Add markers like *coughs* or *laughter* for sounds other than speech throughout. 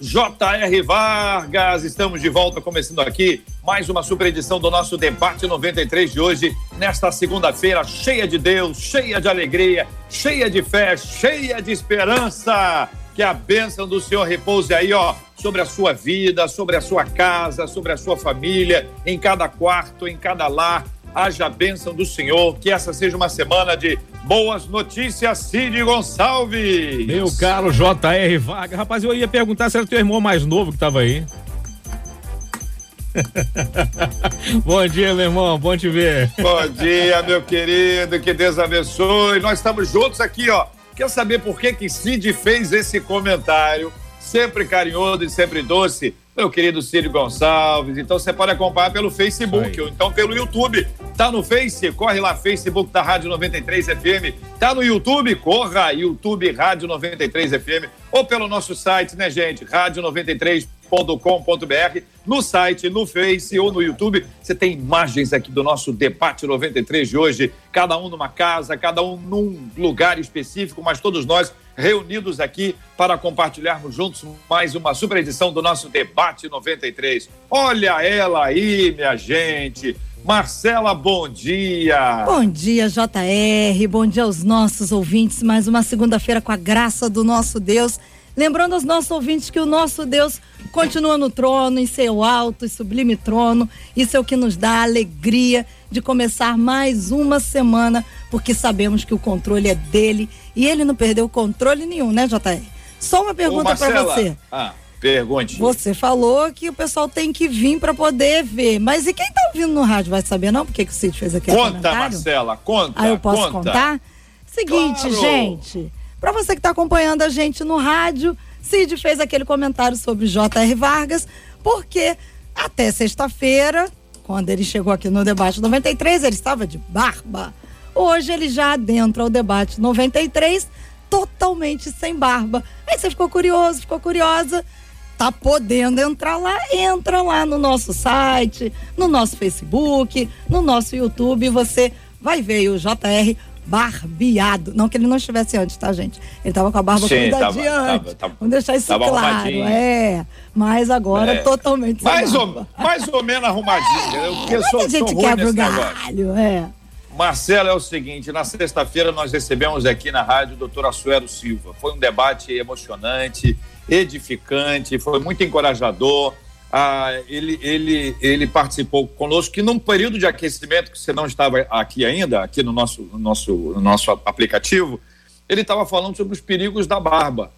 J.R. Vargas, estamos de volta, começando aqui mais uma super edição do nosso Debate 93 de hoje, nesta segunda-feira, cheia de Deus, cheia de alegria, cheia de fé, cheia de esperança. Que a bênção do Senhor repouse aí, ó, sobre a sua vida, sobre a sua casa, sobre a sua família, em cada quarto, em cada lar. Haja a bênção do Senhor, que essa seja uma semana de boas notícias, Cid Gonçalves. Meu caro J.R. Vaga. Rapaz, eu ia perguntar se era teu irmão mais novo que estava aí. *laughs* bom dia, meu irmão, bom te ver. Bom dia, meu querido, que Deus abençoe. Nós estamos juntos aqui, ó. Quer saber por que que Cid fez esse comentário? Sempre carinhoso e sempre doce meu querido Círio Gonçalves. Então você pode acompanhar pelo Facebook ou então pelo YouTube. Tá no Face? Corre lá, Facebook da Rádio 93 FM. Tá no YouTube? Corra, YouTube Rádio 93 FM. Ou pelo nosso site, né, gente? Rádio 93 com.br no site, no Face ou no YouTube. Você tem imagens aqui do nosso debate 93 de hoje, cada um numa casa, cada um num lugar específico, mas todos nós reunidos aqui para compartilharmos juntos mais uma super edição do nosso debate 93. Olha ela aí, minha gente. Marcela, bom dia. Bom dia, JR. Bom dia aos nossos ouvintes. Mais uma segunda-feira com a graça do nosso Deus. Lembrando aos nossos ouvintes que o nosso Deus continua no trono, em seu alto e sublime trono. Isso é o que nos dá a alegria de começar mais uma semana, porque sabemos que o controle é dele e ele não perdeu controle nenhum, né, JR? Só uma pergunta para você. Ah. Pergunte. Você falou que o pessoal tem que vir para poder ver. Mas e quem tá ouvindo no rádio vai saber, não? Porque que o Cid fez aquele conta, comentário? Conta, Marcela, conta. Ah, eu posso conta. contar? Seguinte, claro. gente. Para você que está acompanhando a gente no rádio, Cid fez aquele comentário sobre J.R. Vargas, porque até sexta-feira, quando ele chegou aqui no debate 93, ele estava de barba. Hoje ele já adentra o debate 93 totalmente sem barba. Aí você ficou curioso, ficou curiosa tá podendo entrar lá, entra lá no nosso site, no nosso Facebook, no nosso YouTube, você vai ver o JR barbeado. Não que ele não estivesse antes, tá, gente? Ele tava com a barba Sim, cuidadinha tava, antes. Tava, tava, Vamos deixar isso claro. É. Mas agora é. totalmente mais ou, mais ou menos arrumadinho. Eu, porque é, sou, a gente quebra o galho, é. Marcelo, é o seguinte, na sexta-feira nós recebemos aqui na rádio o doutor Assuero Silva. Foi um debate emocionante, edificante, foi muito encorajador. Ah, ele, ele, ele participou conosco que num período de aquecimento que você não estava aqui ainda, aqui no nosso, no nosso, no nosso aplicativo, ele estava falando sobre os perigos da barba.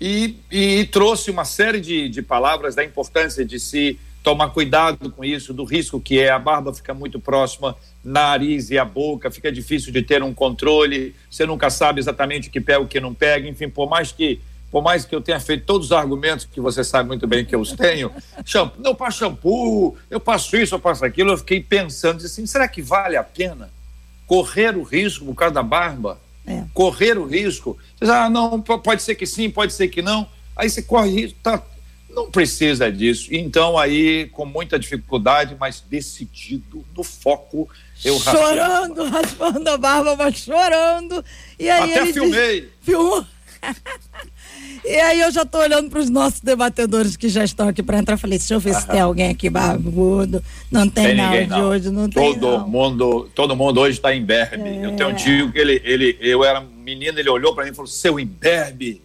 E, e trouxe uma série de, de palavras da importância de se tomar cuidado com isso, do risco que é. A barba fica muito próxima nariz e a boca, fica difícil de ter um controle, você nunca sabe exatamente o que pega, o que não pega, enfim, por mais que por mais que eu tenha feito todos os argumentos que você sabe muito bem que eu os tenho, shampoo, não passo shampoo, eu passo isso, eu passo aquilo, eu fiquei pensando assim, será que vale a pena correr o risco por causa da barba? É. Correr o risco? Você diz, ah, não, pode ser que sim, pode ser que não. Aí você corre risco, tá, não precisa disso. Então, aí, com muita dificuldade, mas decidido, no foco, eu Chorando, raspando a barba, mas chorando. E aí Até filmei. Diz, filmou. *laughs* E aí eu já tô olhando para os nossos debatedores que já estão aqui para entrar. Falei, deixa eu ver se tem alguém aqui barbudo. Não tem, tem nada de hoje, não todo tem. Todo mundo, todo mundo hoje está imberbe. É. Eu tenho um tio que ele, ele, eu era menino, ele olhou para mim e falou: "Seu imberbe".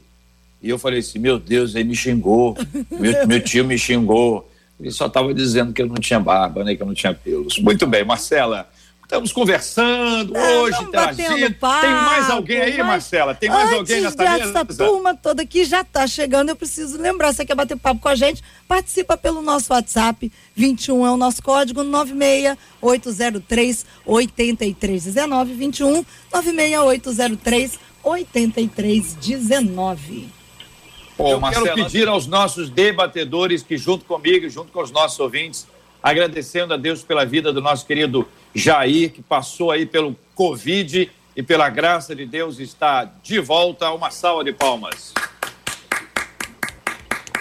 E eu falei assim: "Meu Deus, ele me xingou. *laughs* meu, meu tio me xingou". Ele só estava dizendo que eu não tinha barba, né, que eu não tinha pelos. Muito bem, Marcela. Estamos conversando Não, hoje, interagindo. Papo, Tem mais alguém aí, Marcela? Tem mais alguém nessa mesa? Essa turma toda que já está chegando, eu preciso lembrar. Você quer bater papo com a gente? Participa pelo nosso WhatsApp. 21 é o nosso código 96803 8319 21 96803 8319. Pô, Eu Marcelo, quero pedir aos nossos debatedores que, junto comigo, junto com os nossos ouvintes, agradecendo a Deus pela vida do nosso querido Jair, que passou aí pelo Covid e, pela graça de Deus, está de volta. Uma salva de palmas.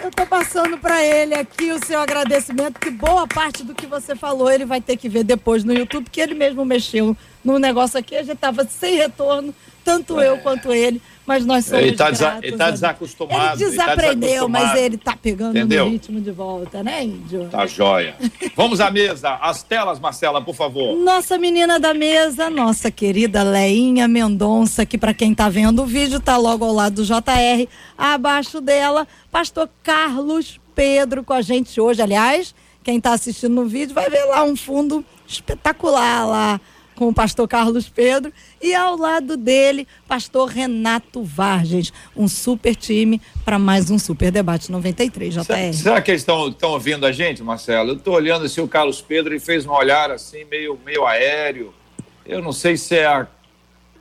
Eu estou passando para ele aqui o seu agradecimento, que boa parte do que você falou ele vai ter que ver depois no YouTube, porque ele mesmo mexeu no negócio aqui, a gente estava sem retorno, tanto é. eu quanto ele mas nós somos Ele está desa tá desacostumado. Ele desaprendeu, ele tá mas ele está pegando Entendeu? o ritmo de volta, né, Índio? Tá joia. Vamos à mesa. As telas, Marcela, por favor. Nossa menina da mesa, nossa querida Leinha Mendonça, que para quem está vendo o vídeo, tá logo ao lado do JR. Abaixo dela, pastor Carlos Pedro com a gente hoje. Aliás, quem está assistindo no vídeo vai ver lá um fundo espetacular lá com o pastor Carlos Pedro e ao lado dele, pastor Renato Vargens. Um super time para mais um Super Debate 93, JR. Será, será que eles estão ouvindo a gente, Marcelo? Eu estou olhando assim o Carlos Pedro e fez um olhar assim meio, meio aéreo. Eu não sei se é a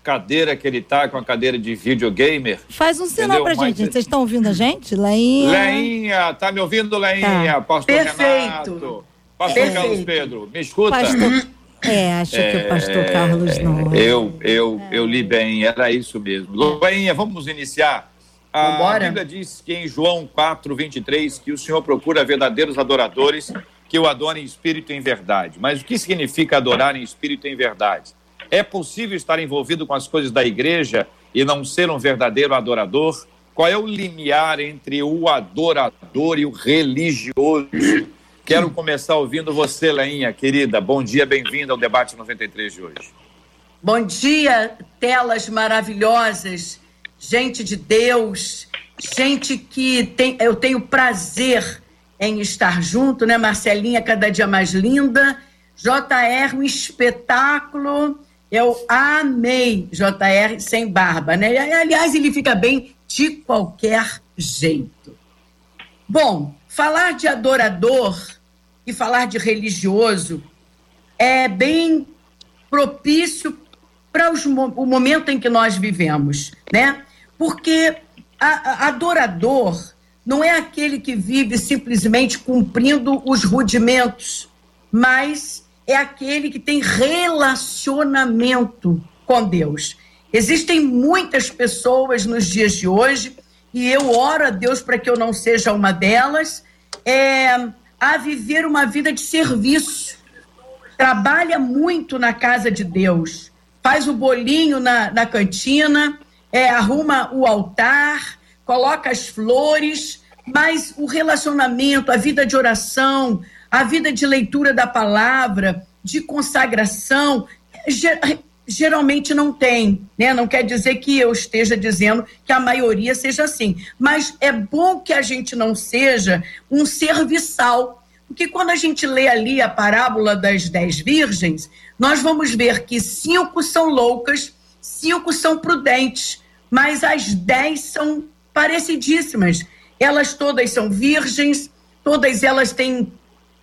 cadeira que ele tá com a cadeira de videogamer. Faz um sinal para pra gente. Vocês estão ouvindo a gente? Leinha. Leinha, tá me ouvindo, Leinha? Tá. Pastor Perfeito. Renato. Pastor Perfeito. Carlos Pedro, me escuta? Pastor... É, acho é, que o pastor Carlos não. É. Eu, eu, é. eu li bem, era isso mesmo. Loinha, vamos iniciar. A Vambora. Bíblia diz que em João 4, 23, que o Senhor procura verdadeiros adoradores que o adorem em espírito e em verdade. Mas o que significa adorar em espírito e em verdade? É possível estar envolvido com as coisas da igreja e não ser um verdadeiro adorador? Qual é o limiar entre o adorador e o religioso? Quero começar ouvindo você, Leinha, querida. Bom dia, bem-vinda ao debate 93 de hoje. Bom dia, telas maravilhosas, gente de Deus, gente que tem, eu tenho prazer em estar junto, né? Marcelinha, cada dia mais linda. JR, um espetáculo. Eu amei JR sem barba, né? Aliás, ele fica bem de qualquer jeito. Bom, falar de adorador e falar de religioso é bem propício para o momento em que nós vivemos, né? Porque a, a, adorador não é aquele que vive simplesmente cumprindo os rudimentos, mas é aquele que tem relacionamento com Deus. Existem muitas pessoas nos dias de hoje, e eu oro a Deus para que eu não seja uma delas, é, a viver uma vida de serviço. Trabalha muito na casa de Deus, faz o bolinho na, na cantina, é, arruma o altar, coloca as flores, mas o relacionamento, a vida de oração, a vida de leitura da palavra, de consagração, geralmente não tem, né? Não quer dizer que eu esteja dizendo que a maioria seja assim, mas é bom que a gente não seja um serviçal, porque quando a gente lê ali a parábola das dez virgens, nós vamos ver que cinco são loucas, cinco são prudentes, mas as dez são parecidíssimas. Elas todas são virgens, todas elas têm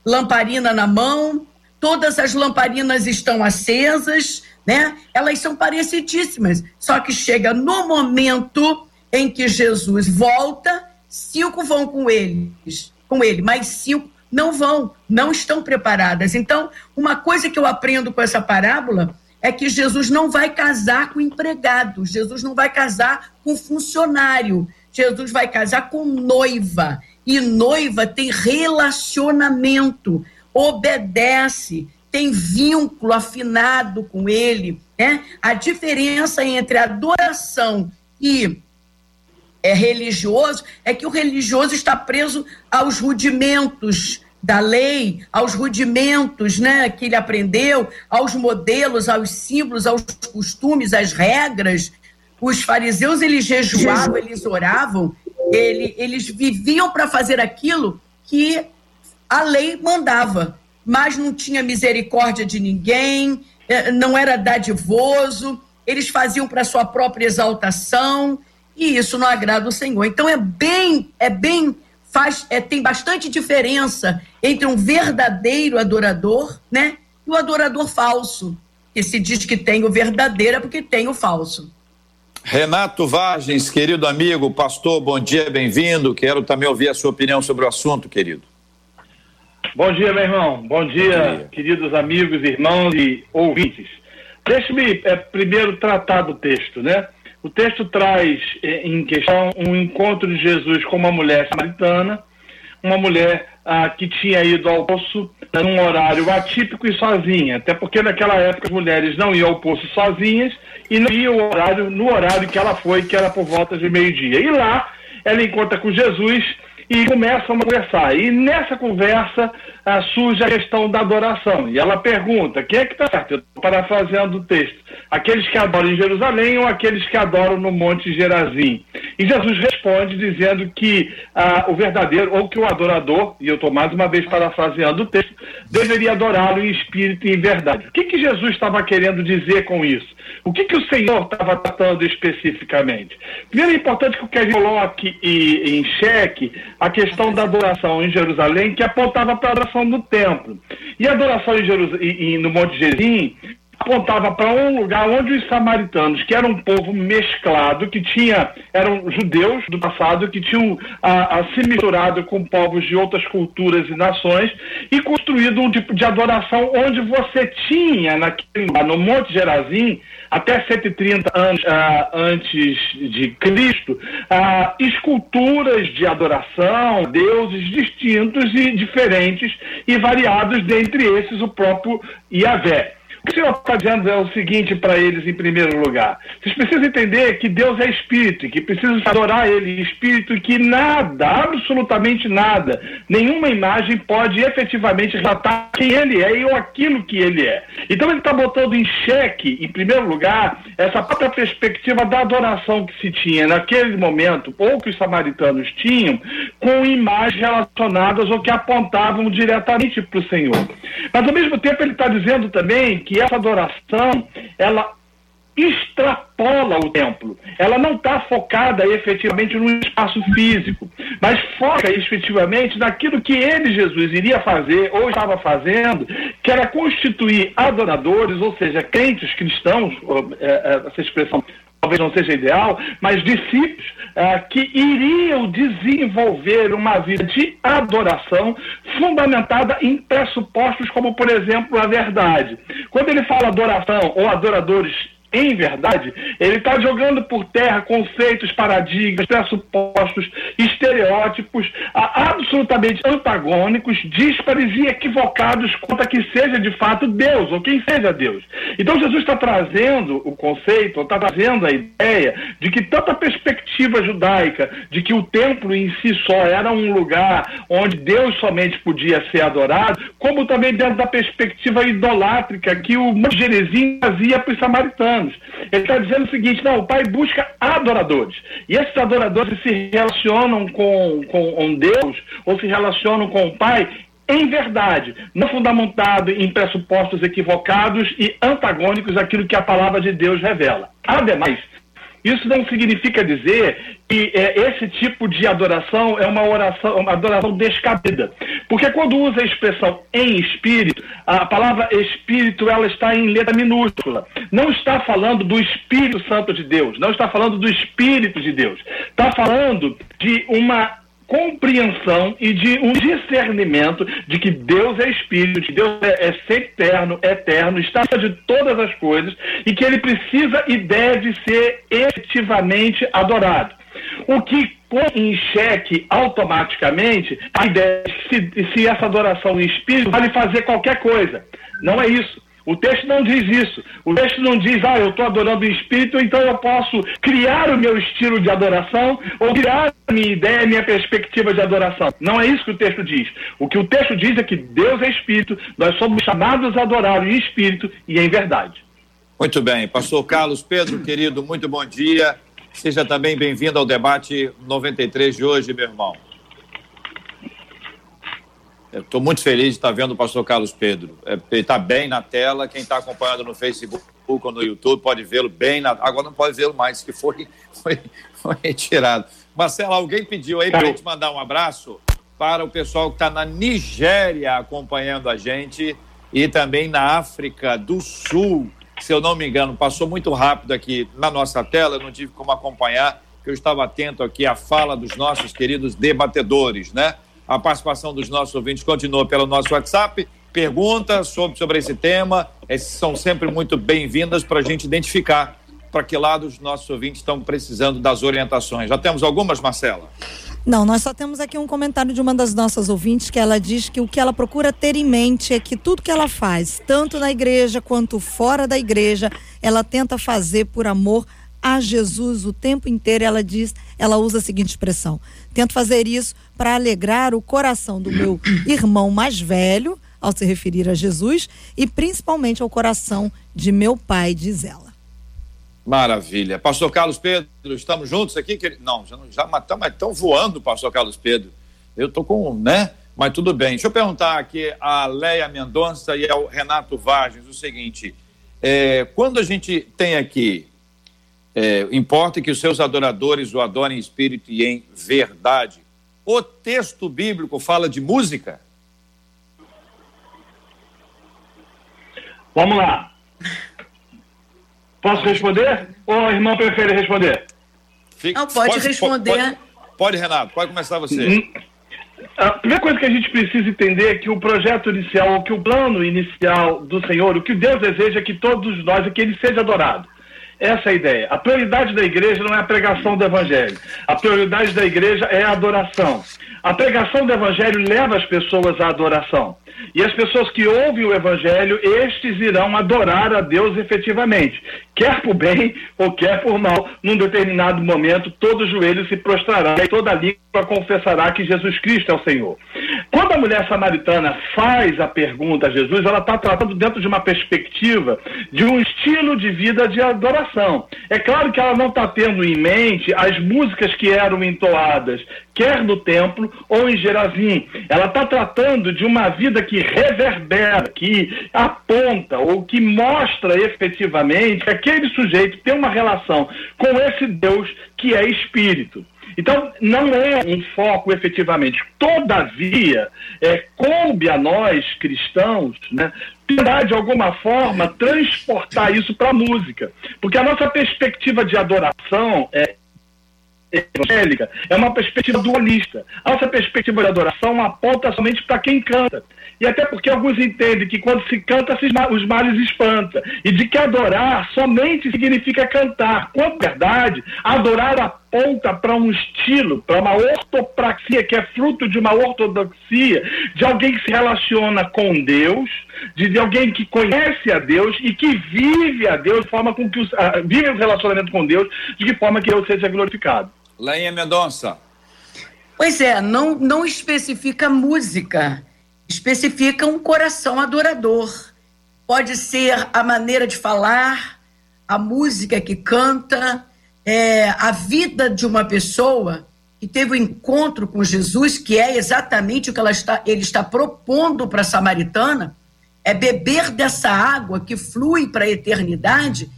lamparina na mão, todas as lamparinas estão acesas, né? Elas são parecidíssimas, só que chega no momento em que Jesus volta, cinco vão com eles, com ele, mas cinco não vão, não estão preparadas. Então, uma coisa que eu aprendo com essa parábola é que Jesus não vai casar com empregado, Jesus não vai casar com funcionário, Jesus vai casar com noiva. E noiva tem relacionamento, obedece, tem vínculo afinado com ele, né? A diferença entre adoração e é religioso é que o religioso está preso aos rudimentos da lei, aos rudimentos, né, que ele aprendeu, aos modelos, aos símbolos, aos costumes, às regras. Os fariseus eles jejuavam, eles oravam, ele, eles viviam para fazer aquilo que a lei mandava mas não tinha misericórdia de ninguém, eh, não era dadivoso, eles faziam para sua própria exaltação, e isso não agrada o Senhor. Então é bem, é bem, faz, é, tem bastante diferença entre um verdadeiro adorador, né, e o adorador falso, que se diz que tem o verdadeiro é porque tem o falso. Renato Vargens, querido amigo, pastor, bom dia, bem-vindo. Quero também ouvir a sua opinião sobre o assunto, querido. Bom dia, meu irmão. Bom dia, bom dia. queridos amigos, irmãos e ouvintes. Deixe-me é, primeiro tratar do texto, né? O texto traz é, em questão um encontro de Jesus com uma mulher samaritana, uma mulher ah, que tinha ido ao poço num horário atípico e sozinha, até porque naquela época as mulheres não iam ao poço sozinhas e não iam ao horário, no horário que ela foi, que era por volta de meio-dia. E lá ela encontra com Jesus e começam a conversar. E nessa conversa ah, surge a questão da adoração. E ela pergunta: quem é que está certo? Eu estou parafraseando o texto. Aqueles que adoram em Jerusalém ou aqueles que adoram no Monte Gerazim? E Jesus responde dizendo que ah, o verdadeiro, ou que o adorador, e eu estou mais uma vez parafraseando o texto, deveria adorá-lo em espírito e em verdade. O que, que Jesus estava querendo dizer com isso? O que, que o Senhor estava tratando especificamente? Primeiro é importante que o que a gente coloque em xeque a questão da adoração em Jerusalém, que apontava para a adoração no templo. E a adoração em Jerus... no Monte Gerim apontava para um lugar onde os samaritanos, que eram um povo mesclado, que tinha, eram judeus do passado, que tinham a, a, se misturado com povos de outras culturas e nações, e construído um tipo de adoração onde você tinha, naquele, no Monte Gerazim, até 130 anos uh, antes de Cristo, esculturas de adoração, deuses distintos e diferentes e variados, dentre esses o próprio Yahvé. O que o Senhor está dizendo é o seguinte para eles, em primeiro lugar. Vocês precisam entender que Deus é espírito, que precisam adorar Ele espírito, e que nada, absolutamente nada, nenhuma imagem pode efetivamente relatar quem Ele é e ou aquilo que Ele é. Então ele está botando em xeque, em primeiro lugar, essa própria perspectiva da adoração que se tinha naquele momento, ou que os samaritanos tinham, com imagens relacionadas ou que apontavam diretamente para o Senhor. Mas ao mesmo tempo ele está dizendo também que que essa adoração, ela extrapola o templo. Ela não está focada efetivamente no espaço físico, mas foca efetivamente naquilo que ele, Jesus, iria fazer ou estava fazendo, que era constituir adoradores, ou seja, crentes cristãos, é, é, essa expressão talvez não seja ideal, mas discípulos uh, que iriam desenvolver uma vida de adoração fundamentada em pressupostos como, por exemplo, a verdade. Quando ele fala adoração ou adoradores em verdade, ele está jogando por terra conceitos, paradigmas, pressupostos, estereótipos absolutamente antagônicos, díspares e equivocados quanto a que seja de fato Deus, ou quem seja Deus. Então Jesus está trazendo o conceito, está trazendo a ideia de que tanto a perspectiva judaica de que o templo em si só era um lugar onde Deus somente podia ser adorado, como também dentro da perspectiva idolátrica que o Gerizim fazia para os samaritanos anos. Ele está dizendo o seguinte: não, o Pai busca adoradores. E esses adoradores se relacionam com, com Deus ou se relacionam com o Pai em verdade, não fundamentado em pressupostos equivocados e antagônicos àquilo que a palavra de Deus revela. Ademais, isso não significa dizer que é, esse tipo de adoração é uma oração, uma adoração descabida. Porque quando usa a expressão em espírito, a palavra espírito ela está em letra minúscula. Não está falando do Espírito Santo de Deus, não está falando do Espírito de Deus. Está falando de uma compreensão e de um discernimento de que Deus é Espírito, que Deus é, é eterno, eterno, está de todas as coisas e que ele precisa e deve ser efetivamente adorado. O que põe em xeque automaticamente a ideia de se, se essa adoração em espírito vale fazer qualquer coisa. Não é isso. O texto não diz isso. O texto não diz, ah, eu estou adorando o Espírito, então eu posso criar o meu estilo de adoração ou criar a minha ideia, a minha perspectiva de adoração. Não é isso que o texto diz. O que o texto diz é que Deus é Espírito, nós somos chamados a adorar em Espírito e em verdade. Muito bem. Pastor Carlos Pedro, querido, muito bom dia. Seja também bem-vindo ao debate 93 de hoje, meu irmão. Estou muito feliz de estar vendo o pastor Carlos Pedro. É, ele está bem na tela. Quem está acompanhando no Facebook ou no YouTube pode vê-lo bem na. Agora não pode vê-lo mais, que foi, *laughs* foi, foi retirado. Marcelo, alguém pediu aí para a gente mandar um abraço para o pessoal que está na Nigéria acompanhando a gente e também na África do Sul. se eu não me engano, passou muito rápido aqui na nossa tela, eu não tive como acompanhar, que eu estava atento aqui à fala dos nossos queridos debatedores, né? A participação dos nossos ouvintes continua pelo nosso WhatsApp. Perguntas sobre, sobre esse tema são sempre muito bem-vindas para a gente identificar para que lado os nossos ouvintes estão precisando das orientações. Já temos algumas, Marcela? Não, nós só temos aqui um comentário de uma das nossas ouvintes que ela diz que o que ela procura ter em mente é que tudo que ela faz, tanto na igreja quanto fora da igreja, ela tenta fazer por amor a Jesus o tempo inteiro. Ela diz, ela usa a seguinte expressão: tento fazer isso para alegrar o coração do meu irmão mais velho, ao se referir a Jesus, e principalmente ao coração de meu pai, diz ela. Maravilha. Pastor Carlos Pedro, estamos juntos aqui? Não, já, já estamos tão voando, pastor Carlos Pedro. Eu estou com, né? Mas tudo bem. Deixa eu perguntar aqui a Leia Mendonça e ao Renato Vargas o seguinte: é, quando a gente tem aqui, é, importa que os seus adoradores o adorem em espírito e em verdade, o texto bíblico fala de música? Vamos lá. Posso responder? Ou o irmão prefere responder? Fique, Não, pode, pode responder. Pode, pode, Renato, pode começar você. Hum, a primeira coisa que a gente precisa entender é que o projeto inicial, que o plano inicial do Senhor, o que Deus deseja é que todos nós, é que Ele seja adorado. Essa é a ideia. A prioridade da igreja não é a pregação do evangelho. A prioridade da igreja é a adoração. A pregação do evangelho leva as pessoas à adoração. E as pessoas que ouvem o evangelho, estes irão adorar a Deus efetivamente, quer por bem ou quer por mal. Num determinado momento, todo joelho se prostrará e toda língua confessará que Jesus Cristo é o Senhor. Quando a mulher samaritana faz a pergunta a Jesus, ela está tratando dentro de uma perspectiva de um estilo de vida de adoração. É claro que ela não está tendo em mente as músicas que eram entoadas, quer no templo ou em Gerazim. Ela está tratando de uma vida que reverbera, que aponta ou que mostra efetivamente que aquele sujeito tem uma relação com esse Deus que é espírito. Então, não é um foco efetivamente. Todavia, é, coube a nós, cristãos, né, tentar, de alguma forma, transportar isso para a música. Porque a nossa perspectiva de adoração é evangélica é uma perspectiva dualista. A nossa perspectiva de adoração aponta somente para quem canta. E até porque alguns entendem que quando se canta, os males espanta. E de que adorar somente significa cantar. Quando, verdade, adorar aponta para um estilo, para uma ortopraxia, que é fruto de uma ortodoxia, de alguém que se relaciona com Deus, de, alguém que conhece a Deus e que vive a Deus de forma com que os, uh, vive o relacionamento com Deus, de que forma que Deus seja glorificado. Lainha Mendonça. Pois é, não, não especifica música, especifica um coração adorador. Pode ser a maneira de falar, a música que canta, é, a vida de uma pessoa que teve o um encontro com Jesus, que é exatamente o que ela está, ele está propondo para a samaritana, é beber dessa água que flui para a eternidade,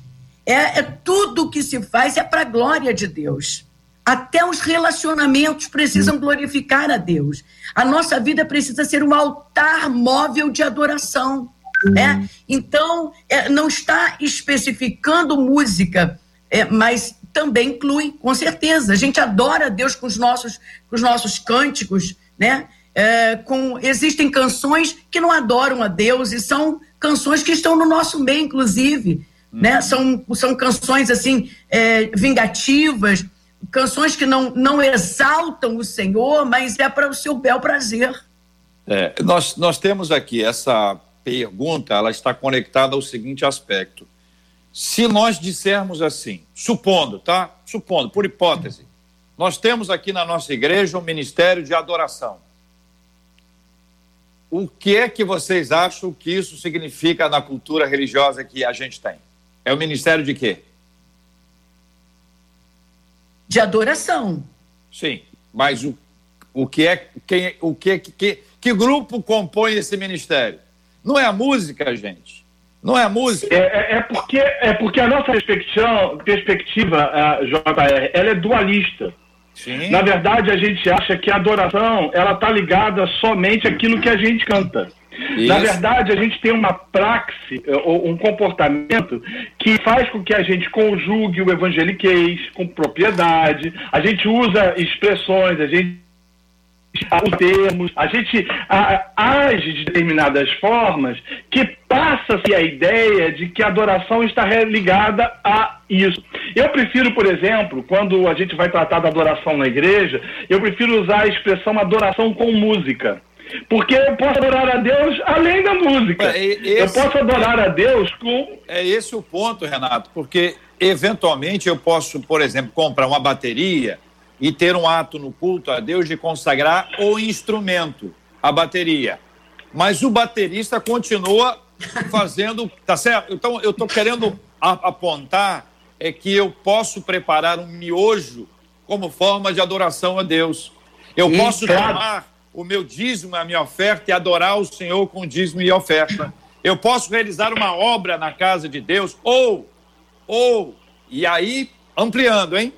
é, é tudo que se faz é para a glória de Deus. Até os relacionamentos precisam glorificar a Deus. A nossa vida precisa ser um altar móvel de adoração. Né? Então, é, não está especificando música, é, mas também inclui, com certeza. A gente adora a Deus com os nossos, com os nossos cânticos, né? É, com, existem canções que não adoram a Deus e são canções que estão no nosso meio, inclusive. Né? Uhum. São, são canções assim é, vingativas, canções que não, não exaltam o Senhor, mas é para o seu bel prazer. É, nós, nós temos aqui essa pergunta, ela está conectada ao seguinte aspecto. Se nós dissermos assim, supondo, tá? Supondo, por hipótese, nós temos aqui na nossa igreja um ministério de adoração. O que é que vocês acham que isso significa na cultura religiosa que a gente tem? É o ministério de quê? De adoração. Sim, mas o, o que é quem o que, que que grupo compõe esse ministério? Não é a música, gente. Não é a música. É, é, é porque é porque a nossa perspectiva, perspectiva JR, ela é dualista. Sim. Na verdade, a gente acha que a adoração ela está ligada somente àquilo que a gente canta. Isso. Na verdade, a gente tem uma praxe, eh, ou um comportamento que faz com que a gente conjugue o evangeliquez com propriedade, a gente usa expressões, a gente os termos, a gente a, age de determinadas formas que passa-se a ideia de que a adoração está ligada a isso. Eu prefiro, por exemplo, quando a gente vai tratar da adoração na igreja, eu prefiro usar a expressão adoração com música. Porque eu posso adorar a Deus além da música. Esse, eu posso adorar a Deus com. É esse o ponto, Renato, porque eventualmente eu posso, por exemplo, comprar uma bateria e ter um ato no culto a Deus de consagrar o instrumento, a bateria. Mas o baterista continua fazendo, tá certo? Então eu estou querendo apontar é que eu posso preparar um miojo como forma de adoração a Deus. Eu posso tomar o meu dízimo, a minha oferta e adorar o Senhor com dízimo e oferta. Eu posso realizar uma obra na casa de Deus ou ou e aí ampliando, hein?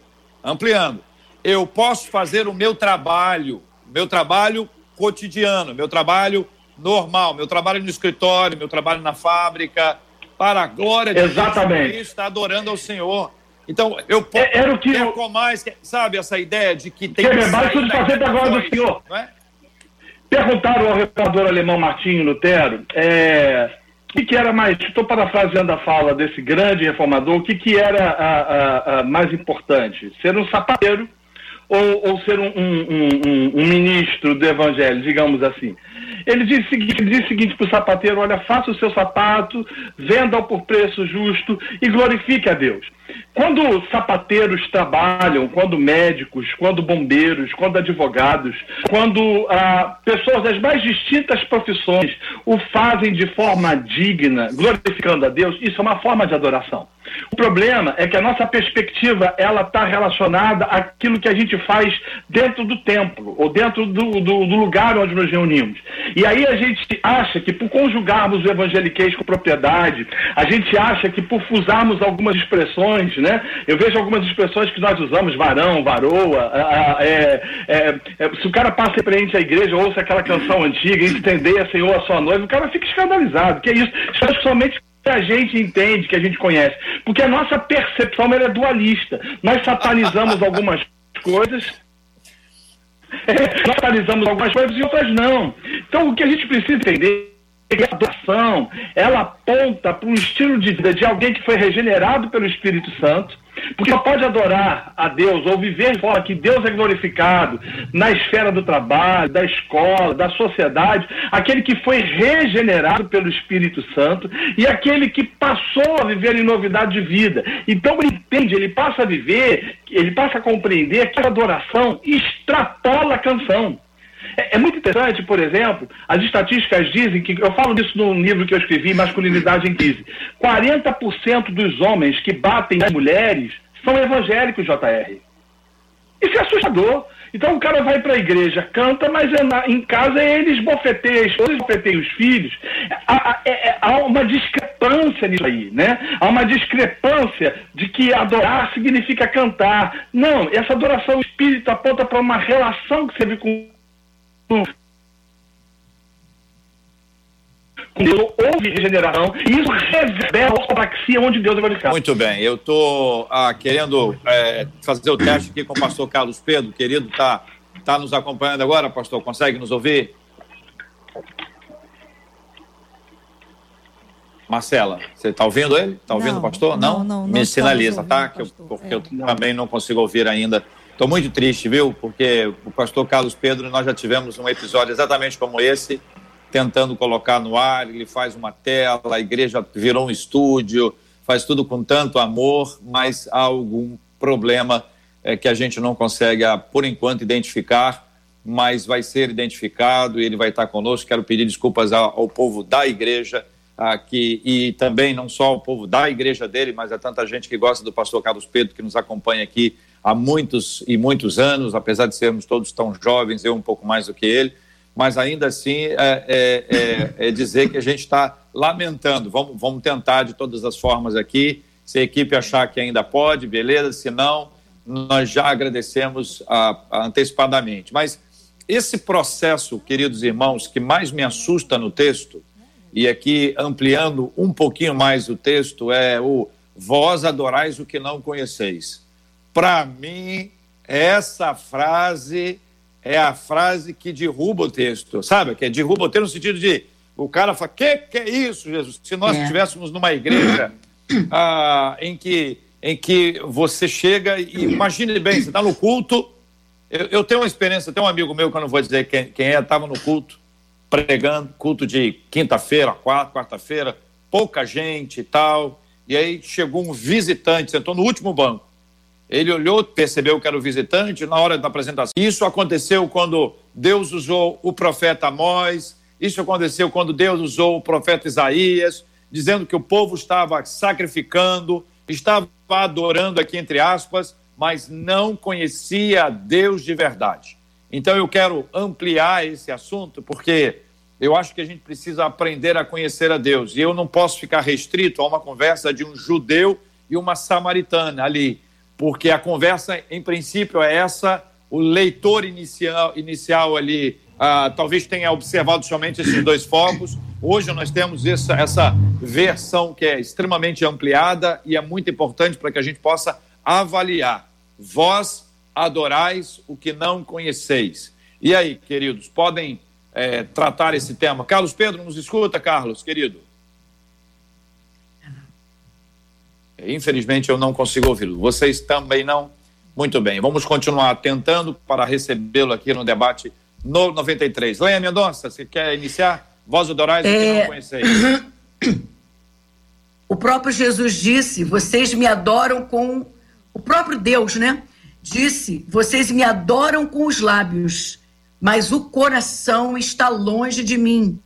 Ampliando eu posso fazer o meu trabalho, meu trabalho cotidiano, meu trabalho normal, meu trabalho no escritório, meu trabalho na fábrica, para a glória de Exatamente. Deus, está adorando ao Senhor. Então, eu posso é, era o que eu... com mais, sabe, essa ideia de que tem que, que mais tudo fazer da glória do Senhor. É? Perguntaram ao reformador alemão Martinho Lutero é, o que, que, era mais, estou parafraseando a fala desse grande reformador, o que, que era a, a, a mais importante? Ser um sapateiro ou, ou ser um, um, um, um, ministro do evangelho, digamos assim. Ele diz o seguinte, ele diz o seguinte para o sapateiro, olha, faça o seu sapato, venda-o por preço justo e glorifique a Deus. Quando sapateiros trabalham, quando médicos, quando bombeiros, quando advogados, quando ah, pessoas das mais distintas profissões o fazem de forma digna, glorificando a Deus, isso é uma forma de adoração. O problema é que a nossa perspectiva ela está relacionada àquilo que a gente faz dentro do templo ou dentro do, do, do, lugar onde nos reunimos. E aí a gente acha que por conjugarmos o evangeliquez com propriedade, a gente acha que por usarmos algumas expressões, né? Eu vejo algumas expressões que nós usamos, varão, varoa, é, é, é, se o cara passa frente à igreja, ouça aquela canção antiga, entender Senhor a sua noiva, o cara fica escandalizado. Que é isso? Isso somente a gente entende, que a gente conhece. Porque a nossa percepção é dualista. Nós satanizamos *laughs* algumas coisas, nós *laughs* satanizamos algumas coisas e outras não. Então, o que a gente precisa entender é que a adoração, ela aponta para um estilo de vida de alguém que foi regenerado pelo Espírito Santo, porque só pode adorar a Deus ou viver de forma que Deus é glorificado na esfera do trabalho, da escola, da sociedade, aquele que foi regenerado pelo Espírito Santo e aquele que passou a viver em novidade de vida. Então ele entende, ele passa a viver, ele passa a compreender que a adoração extrapola a canção. É, é, muito interessante, por exemplo, as estatísticas dizem que, eu falo disso num livro que eu escrevi, Masculinidade em Crise, 40% dos homens que batem nas mulheres são evangélicos, JR. Isso é assustador. Então o cara vai para a igreja, canta, mas é em casa eles bofeteiam a esposa, bofeteiam os filhos. Há, é, há, uma discrepância nisso aí, né? Há uma discrepância de que adorar significa cantar. Não, essa adoração espírita aponta para uma relação que você vê com houve regeneração e isso revela a ortopraxia onde Deus é glorificado. Muito bem, eu estou ah, querendo é, fazer o teste aqui com o pastor Carlos Pedro, querido, está tá nos acompanhando agora, pastor, consegue nos ouvir? Marcela, você está ouvindo ele? Está ouvindo o pastor? Não? Não, não, Me sinaliza, tá? Que eu, porque é. eu também não consigo ouvir ainda. Estou muito triste, viu? Porque o pastor Carlos Pedro, nós já tivemos um episódio exatamente como esse, tentando colocar no ar, ele faz uma tela, a igreja virou um estúdio, faz tudo com tanto amor, mas há algum problema é, que a gente não consegue, ah, por enquanto, identificar, mas vai ser identificado e ele vai estar conosco. Quero pedir desculpas ao, povo da igreja aqui e também não só ao povo da igreja dele, mas a tanta gente que gosta do pastor Carlos Pedro, que nos acompanha aqui há muitos e muitos anos, apesar de sermos todos tão jovens, eu um pouco mais do que ele, mas ainda assim é, é, é, é dizer que a gente está lamentando. Vamos, vamos tentar de todas as formas aqui. Se a equipe achar que ainda pode, beleza. Se não, nós já agradecemos a, a antecipadamente. Mas esse processo, queridos irmãos, que mais me assusta no texto, e aqui ampliando um pouquinho mais o texto, é o vós adorais o que não conheceis. Para mim, essa frase é a frase que derruba o texto, sabe? Que é derruba o texto no sentido de o cara fala: que que é isso, Jesus? Se nós é. estivéssemos numa igreja *clears throat* ah, em, que, em que você chega e imagine bem, você está no culto. Eu, eu, tenho uma experiência, tem um amigo meu que eu não vou dizer quem, quem é, estava no culto, pregando, culto de quinta-feira, quarta, quarta-feira, pouca gente e tal. E aí chegou um visitante, sentou no último banco. Ele olhou, percebeu que era o visitante na hora da apresentação. Isso aconteceu quando Deus usou o profeta Amós, isso aconteceu quando Deus usou o profeta Isaías, dizendo que o povo estava sacrificando, estava adorando aqui entre aspas, mas não conhecia Deus de verdade. Então eu quero ampliar esse assunto porque eu acho que a gente precisa aprender a conhecer a Deus. E eu não posso ficar restrito a uma conversa de um judeu e uma samaritana ali, porque a conversa, em princípio, é essa. O leitor inicial, inicial ali ah, talvez tenha observado somente esses dois focos. Hoje nós temos essa, essa versão que é extremamente ampliada e é muito importante para que a gente possa avaliar. Vós adorais o que não conheceis. E aí, queridos, podem é, tratar esse tema. Carlos Pedro, nos escuta, Carlos, querido? Infelizmente eu não consigo ouvi-lo. Vocês também não? Muito bem, vamos continuar tentando para recebê-lo aqui no debate no 93. Leia Mendonça, você quer iniciar? Voz adorais é... que não conheceis. *coughs* O próprio Jesus disse: Vocês me adoram com. O próprio Deus, né? Disse: Vocês me adoram com os lábios, mas o coração está longe de mim.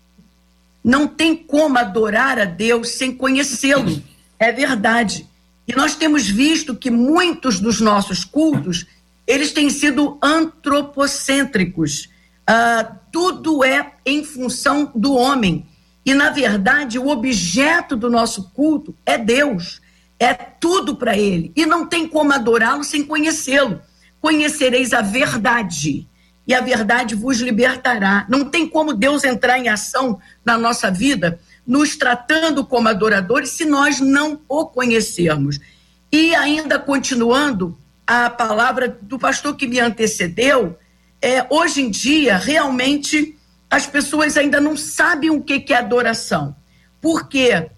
Não tem como adorar a Deus sem conhecê-lo. É verdade. E nós temos visto que muitos dos nossos cultos, eles têm sido antropocêntricos. Uh, tudo é em função do homem. E, na verdade, o objeto do nosso culto é Deus. É tudo para ele. E não tem como adorá-lo sem conhecê-lo. Conhecereis a verdade e a verdade vos libertará. Não tem como Deus entrar em ação na nossa vida, nos tratando como adoradores, se nós não o conhecermos. E ainda continuando a palavra do pastor que me antecedeu, é, hoje em dia, realmente, as pessoas ainda não sabem o que, que é adoração, porque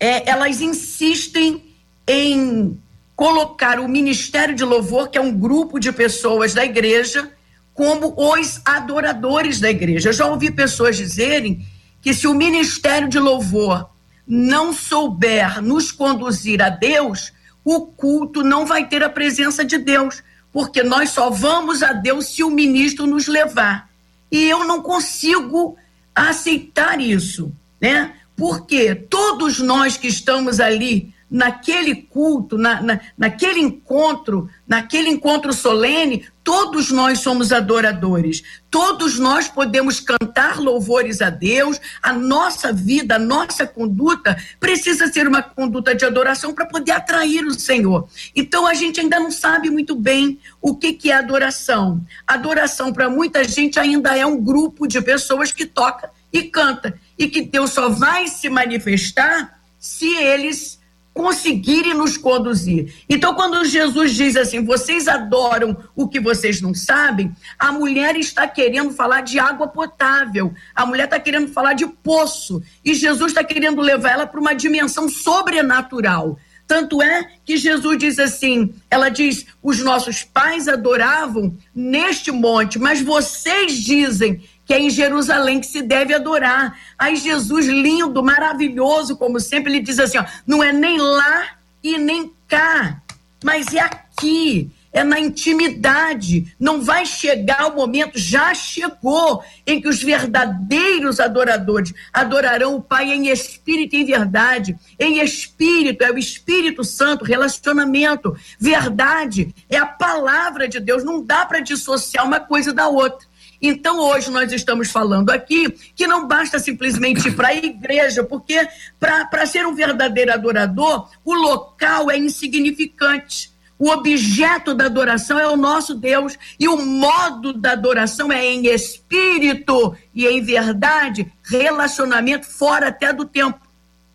é, elas insistem em colocar o Ministério de Louvor, que é um grupo de pessoas da igreja, como os adoradores da igreja. Eu já ouvi pessoas dizerem que se o ministério de louvor não souber nos conduzir a Deus, o culto não vai ter a presença de Deus, porque nós só vamos a Deus se o ministro nos levar. E eu não consigo aceitar isso, né? Porque todos nós que estamos ali naquele culto, na, na, naquele encontro, naquele encontro solene, todos nós somos adoradores. Todos nós podemos cantar louvores a Deus. A nossa vida, a nossa conduta precisa ser uma conduta de adoração para poder atrair o Senhor. Então a gente ainda não sabe muito bem o que, que é adoração. Adoração para muita gente ainda é um grupo de pessoas que toca e canta e que Deus só vai se manifestar se eles conseguirem nos conduzir. Então, quando Jesus diz assim, vocês adoram o que vocês não sabem, a mulher está querendo falar de água potável, a mulher está querendo falar de poço, e Jesus está querendo levar ela para uma dimensão sobrenatural. Tanto é que Jesus diz assim: ela diz, os nossos pais adoravam neste monte, mas vocês dizem que é em Jerusalém que se deve adorar. Aí Jesus, lindo, maravilhoso, como sempre, ele diz assim: ó, não é nem lá e nem cá, mas é aqui é na intimidade. Não vai chegar o momento, já chegou, em que os verdadeiros adoradores adorarão o Pai em espírito e em verdade. Em espírito, é o Espírito Santo, relacionamento. Verdade é a palavra de Deus. Não dá para dissociar uma coisa da outra. Então, hoje nós estamos falando aqui que não basta simplesmente ir para a igreja, porque para ser um verdadeiro adorador, o local é insignificante. O objeto da adoração é o nosso Deus e o modo da adoração é em espírito e em verdade, relacionamento fora até do tempo,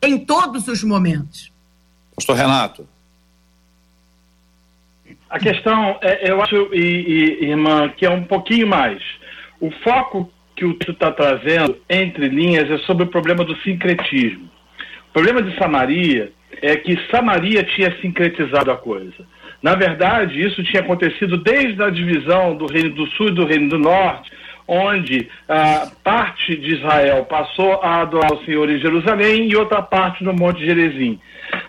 em todos os momentos. Pastor Renato. A questão, é, eu acho, e, e, irmã, que é um pouquinho mais. O foco que o texto está trazendo, entre linhas, é sobre o problema do sincretismo. O problema de Samaria é que Samaria tinha sincretizado a coisa. Na verdade, isso tinha acontecido desde a divisão do Reino do Sul e do Reino do Norte, onde ah, parte de Israel passou a adorar o Senhor em Jerusalém e outra parte no Monte Gerezim.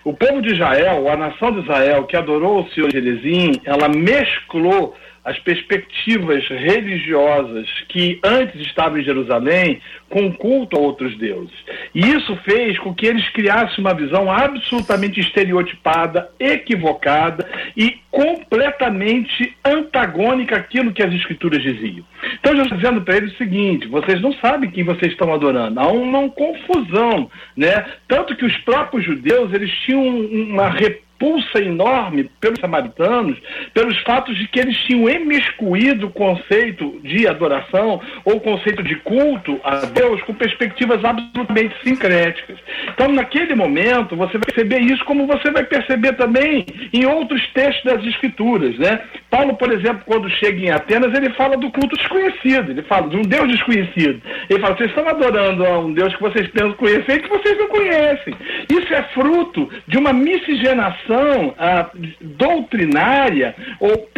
O povo de Israel, a nação de Israel que adorou o Senhor em Gerezim, ela mesclou as perspectivas religiosas que antes estavam em Jerusalém com culto a outros deuses. E isso fez com que eles criassem uma visão absolutamente estereotipada, equivocada e completamente antagônica àquilo que as escrituras diziam. Então, eu estou dizendo para eles o seguinte: vocês não sabem quem vocês estão adorando. Há uma confusão, né? Tanto que os próprios judeus eles tinham uma repulsa enorme pelos samaritanos, pelos fatos de que eles tinham emiscuído o conceito de adoração ou o conceito de culto a Deus com perspectivas absolutamente sincréticas. Então, naquele momento, você vai perceber isso como você vai perceber também em outros textos das Escrituras, né? Paulo, por exemplo, quando chega em Atenas, ele fala do culto desconhecido, ele fala de um Deus desconhecido. Ele fala, vocês estão adorando a um Deus que vocês pensam conhecer e que vocês não conhecem. Isso é fruto de uma miscigenação ah, doutrinária ou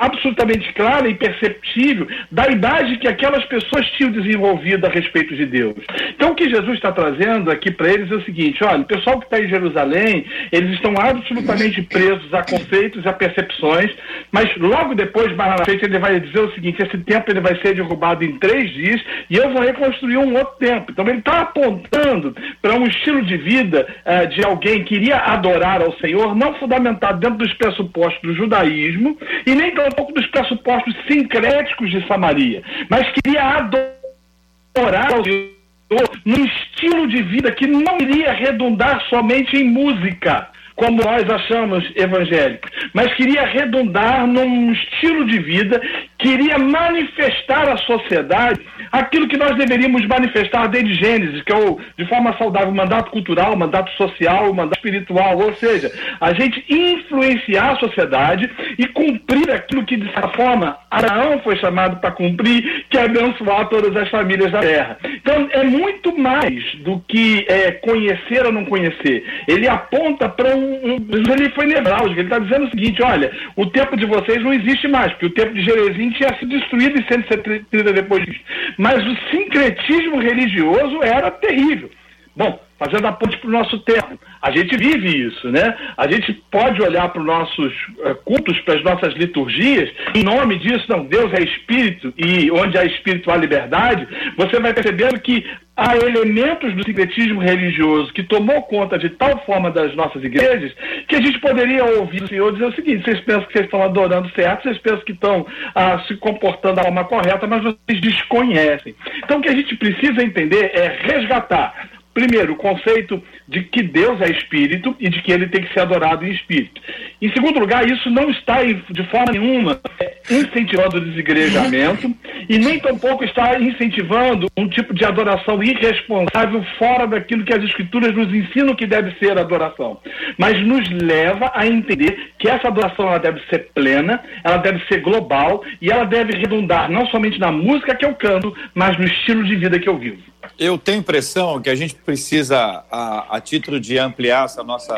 absolutamente clara e perceptível da idade que aquelas pessoas tinham desenvolvido a respeito de Deus. Então, o que Jesus está trazendo aqui para eles é o seguinte: olha, o pessoal que está em Jerusalém, eles estão absolutamente presos a conceitos e a percepções, mas logo depois, mais na frente, ele vai dizer o seguinte: esse tempo ele vai ser derrubado em três dias e eu vou reconstruir um outro tempo. Então, ele está apontando para um estilo de vida uh, de alguém que iria adorar ao Senhor Senhor, não fundamentado dentro dos pressupostos do judaísmo e nem tampouco dos pressupostos sincréticos de Samaria, mas queria adorar ao Senhor num estilo de vida que não iria redundar somente em música, como nós achamos evangélicos, mas queria redundar num estilo de vida, queria manifestar à sociedade aquilo que nós deveríamos manifestar desde Gênesis, que é o, de forma saudável, mandato cultural, mandato social, mandato espiritual, ou seja, a gente influenciar a sociedade e cumprir aquilo que, de certa forma, Abraão foi chamado para cumprir, que é abençoar todas as famílias da terra. Então, é muito mais do que é, conhecer ou não conhecer. Ele aponta para um ele foi nevrálgico. Ele está dizendo o seguinte: olha, o tempo de vocês não existe mais, porque o tempo de Jerezim tinha sido destruído em 130 depois disso. Mas o sincretismo religioso era terrível. Bom, fazendo a ponte para o nosso tempo. A gente vive isso, né? A gente pode olhar para os nossos uh, cultos, para as nossas liturgias, em nome disso, não, Deus é espírito e onde há espírito há liberdade, você vai percebendo que há elementos do secretismo religioso que tomou conta de tal forma das nossas igrejas que a gente poderia ouvir o Senhor dizer o seguinte: vocês pensam que vocês estão adorando certo, vocês pensam que estão ah, se comportando da forma correta, mas vocês desconhecem. Então, o que a gente precisa entender é resgatar Primeiro, o conceito de que Deus é espírito e de que ele tem que ser adorado em espírito. Em segundo lugar, isso não está de forma nenhuma é, incentivando o desigrejamento e nem tampouco está incentivando um tipo de adoração irresponsável fora daquilo que as escrituras nos ensinam que deve ser adoração. Mas nos leva a entender que essa adoração ela deve ser plena, ela deve ser global e ela deve redundar não somente na música que eu canto, mas no estilo de vida que eu vivo. Eu tenho impressão que a gente precisa, a, a título de ampliar essa nossa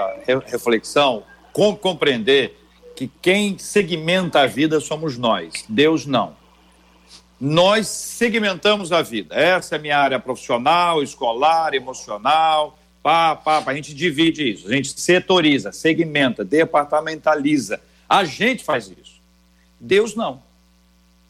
reflexão, com, compreender que quem segmenta a vida somos nós, Deus não. Nós segmentamos a vida. Essa é a minha área profissional, escolar, emocional, pá, pá, pá. A gente divide isso, a gente setoriza, segmenta, departamentaliza. A gente faz isso. Deus não.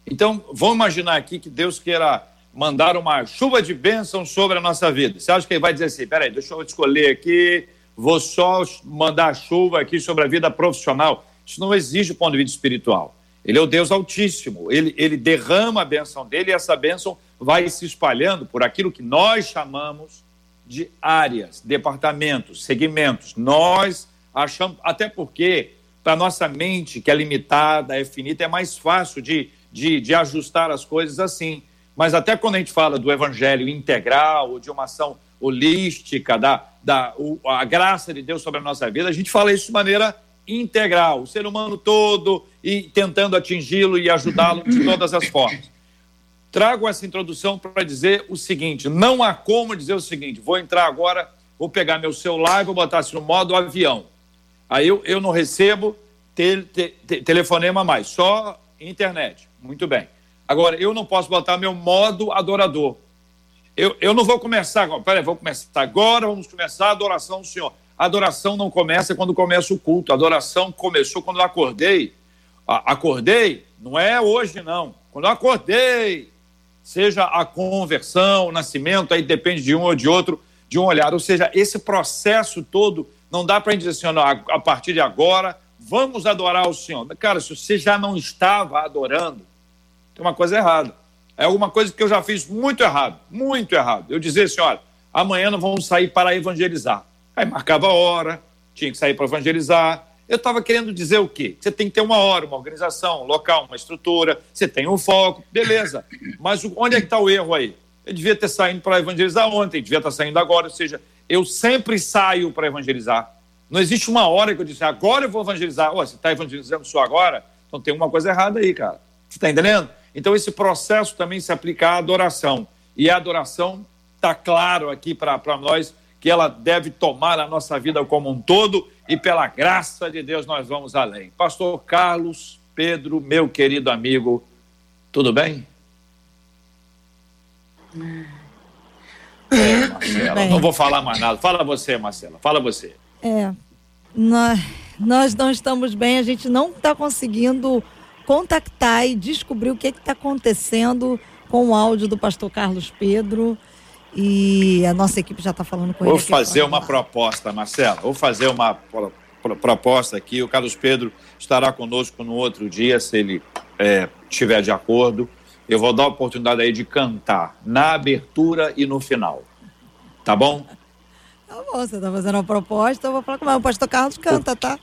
Então, vamos imaginar aqui que Deus queira mandar uma chuva de bênçãos sobre a nossa vida. Você acha que ele vai dizer assim: peraí, deixa eu escolher aqui, vou só mandar chuva aqui sobre a vida profissional? Isso não exige do ponto de vista espiritual. Ele é o Deus Altíssimo, ele, ele derrama a bênção dele e essa bênção vai se espalhando por aquilo que nós chamamos de áreas, departamentos, segmentos. Nós achamos, até porque para nossa mente, que é limitada, é finita, é mais fácil de, de, de ajustar as coisas assim. Mas até quando a gente fala do evangelho integral, ou de uma ação holística, da, da o, a graça de Deus sobre a nossa vida, a gente fala isso de maneira integral, o ser humano todo e tentando atingi-lo e ajudá-lo de todas as formas. Trago essa introdução para dizer o seguinte: não há como dizer o seguinte, vou entrar agora, vou pegar meu celular e vou botar assim no modo avião. Aí eu, eu não recebo te, te, te, telefonema mais, só internet. Muito bem. Agora, eu não posso botar meu modo adorador. Eu, eu não vou começar agora. Peraí, vou começar agora, vamos começar a adoração do Senhor. A adoração não começa quando começa o culto. A adoração começou quando eu acordei. acordei, não é hoje, não. Quando eu acordei, seja a conversão, o nascimento, aí depende de um ou de outro, de um olhar. Ou seja, esse processo todo, não dá para a gente dizer assim, a partir de agora, vamos adorar o Senhor. Cara, se você já não estava adorando, tem uma coisa errada. É alguma coisa que eu já fiz muito errado, muito errado. Eu dizia assim, olha, amanhã nós vamos sair para evangelizar. Aí marcava a hora, tinha que sair para evangelizar. Eu estava querendo dizer o quê? Você tem que ter uma hora, uma organização, um local, uma estrutura, você tem um foco, beleza. Mas onde é que está o erro aí? Eu devia ter saído para evangelizar ontem, devia estar tá saindo agora. Ou seja, eu sempre saio para evangelizar. Não existe uma hora que eu disse, agora eu vou evangelizar. Oh, você está evangelizando só agora? Então tem uma coisa errada aí, cara. Você está entendendo? Então esse processo também se aplica à adoração. E a adoração está claro aqui para nós que ela deve tomar a nossa vida como um todo e pela graça de Deus nós vamos além. Pastor Carlos Pedro, meu querido amigo, tudo bem? É, Marcela, bem. não vou falar mais nada. Fala você, Marcela, fala você. É, nós, nós não estamos bem, a gente não está conseguindo contactar e descobrir o que está acontecendo com o áudio do pastor Carlos Pedro. E a nossa equipe já está falando com Vou ele. Vou fazer uma proposta, Marcelo. Vou fazer uma pro, pro, proposta aqui. O Carlos Pedro estará conosco no outro dia, se ele é, estiver de acordo. Eu vou dar a oportunidade aí de cantar na abertura e no final. Tá bom? Tá bom, você está fazendo uma proposta, eu vou falar com o pastor Carlos canta, tá?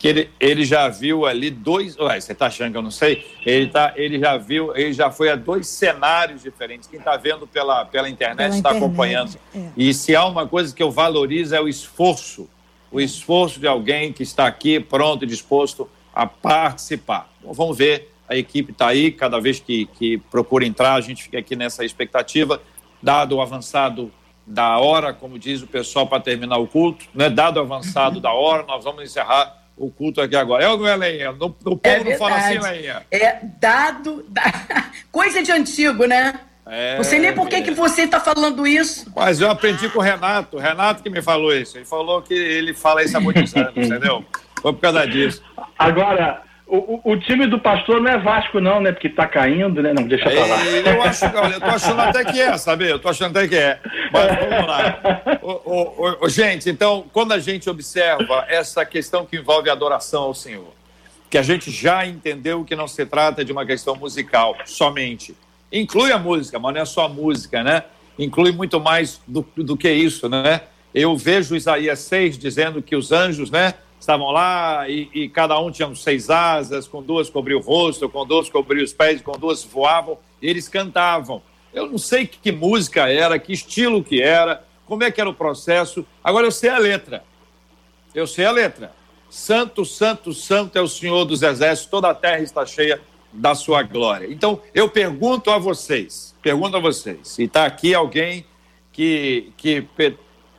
Que ele, ele já viu ali dois. Ué, você está achando que eu não sei? Ele, tá, ele já viu, ele já foi a dois cenários diferentes. Quem está vendo pela, pela internet está acompanhando. É. E se há uma coisa que eu valorizo é o esforço. O esforço de alguém que está aqui pronto e disposto a participar. Bom, vamos ver, a equipe está aí, cada vez que, que procura entrar, a gente fica aqui nessa expectativa, dado o avançado da hora, como diz o pessoal, para terminar o culto, né? dado o avançado da hora, nós vamos encerrar o culto aqui agora. É ou não é, Leinha? No, no povo é não fala assim, Leinha. É dado, da... *laughs* coisa de antigo, né? É, não sei nem por que, é. que você está falando isso. Mas eu aprendi com o Renato, o Renato que me falou isso. Ele falou que ele fala isso há muitos *laughs* anos, entendeu? Foi por causa disso. Agora, o, o, time do pastor não é Vasco, não, né? Porque tá caindo, né? Não, deixa pra lá. Eu, acho, olha, eu tô achando até que é, sabe? Eu tô achando até que é. Mas vamos lá. O, gente, então, quando a gente observa essa questão que envolve adoração ao Senhor, que a gente já entendeu que não se trata de uma questão musical somente. Inclui a música, mas não é só a música, né? Inclui muito mais do, do que isso, né? Eu vejo Isaías 6 dizendo que os anjos, né? Estavam lá e, e, cada um tinha seis asas, com duas cobriu o rosto, com duas cobriu os pés, com duas voavam, e eles cantavam. Eu não sei que, que, música era, que estilo que era, como é que era o processo. Agora eu sei a letra. Eu sei a letra. Santo, santo, santo é o Senhor dos exércitos, toda a terra está cheia da sua glória. Então, eu pergunto a vocês, pergunto a vocês, e está aqui alguém que, que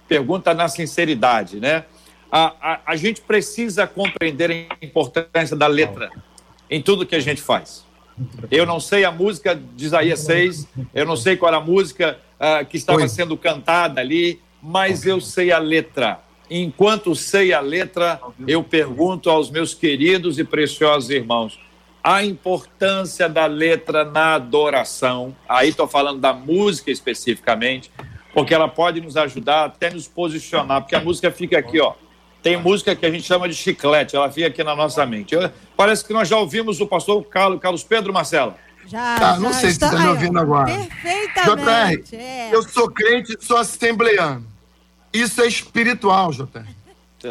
pergunta na sinceridade, né? A, a, a gente precisa compreender a importância da letra em tudo que a gente faz. Eu não sei a música de Isaías 6, eu não sei qual era a música uh, que estava sendo cantada ali, mas eu sei a letra. Enquanto sei a letra, eu pergunto aos meus queridos e preciosos irmãos a importância da letra na adoração. Aí estou falando da música especificamente, porque ela pode nos ajudar até nos posicionar, porque a música fica aqui, ó tem música que a gente chama de chiclete, ela fica aqui na nossa mente. Eu, parece que nós já ouvimos o pastor Carlos, Carlos Pedro Marcelo. Já, tá, já não sei está... se está me ouvindo agora. Perfeitamente. JR, é. eu sou crente e sou assembleano. Isso é espiritual, JR.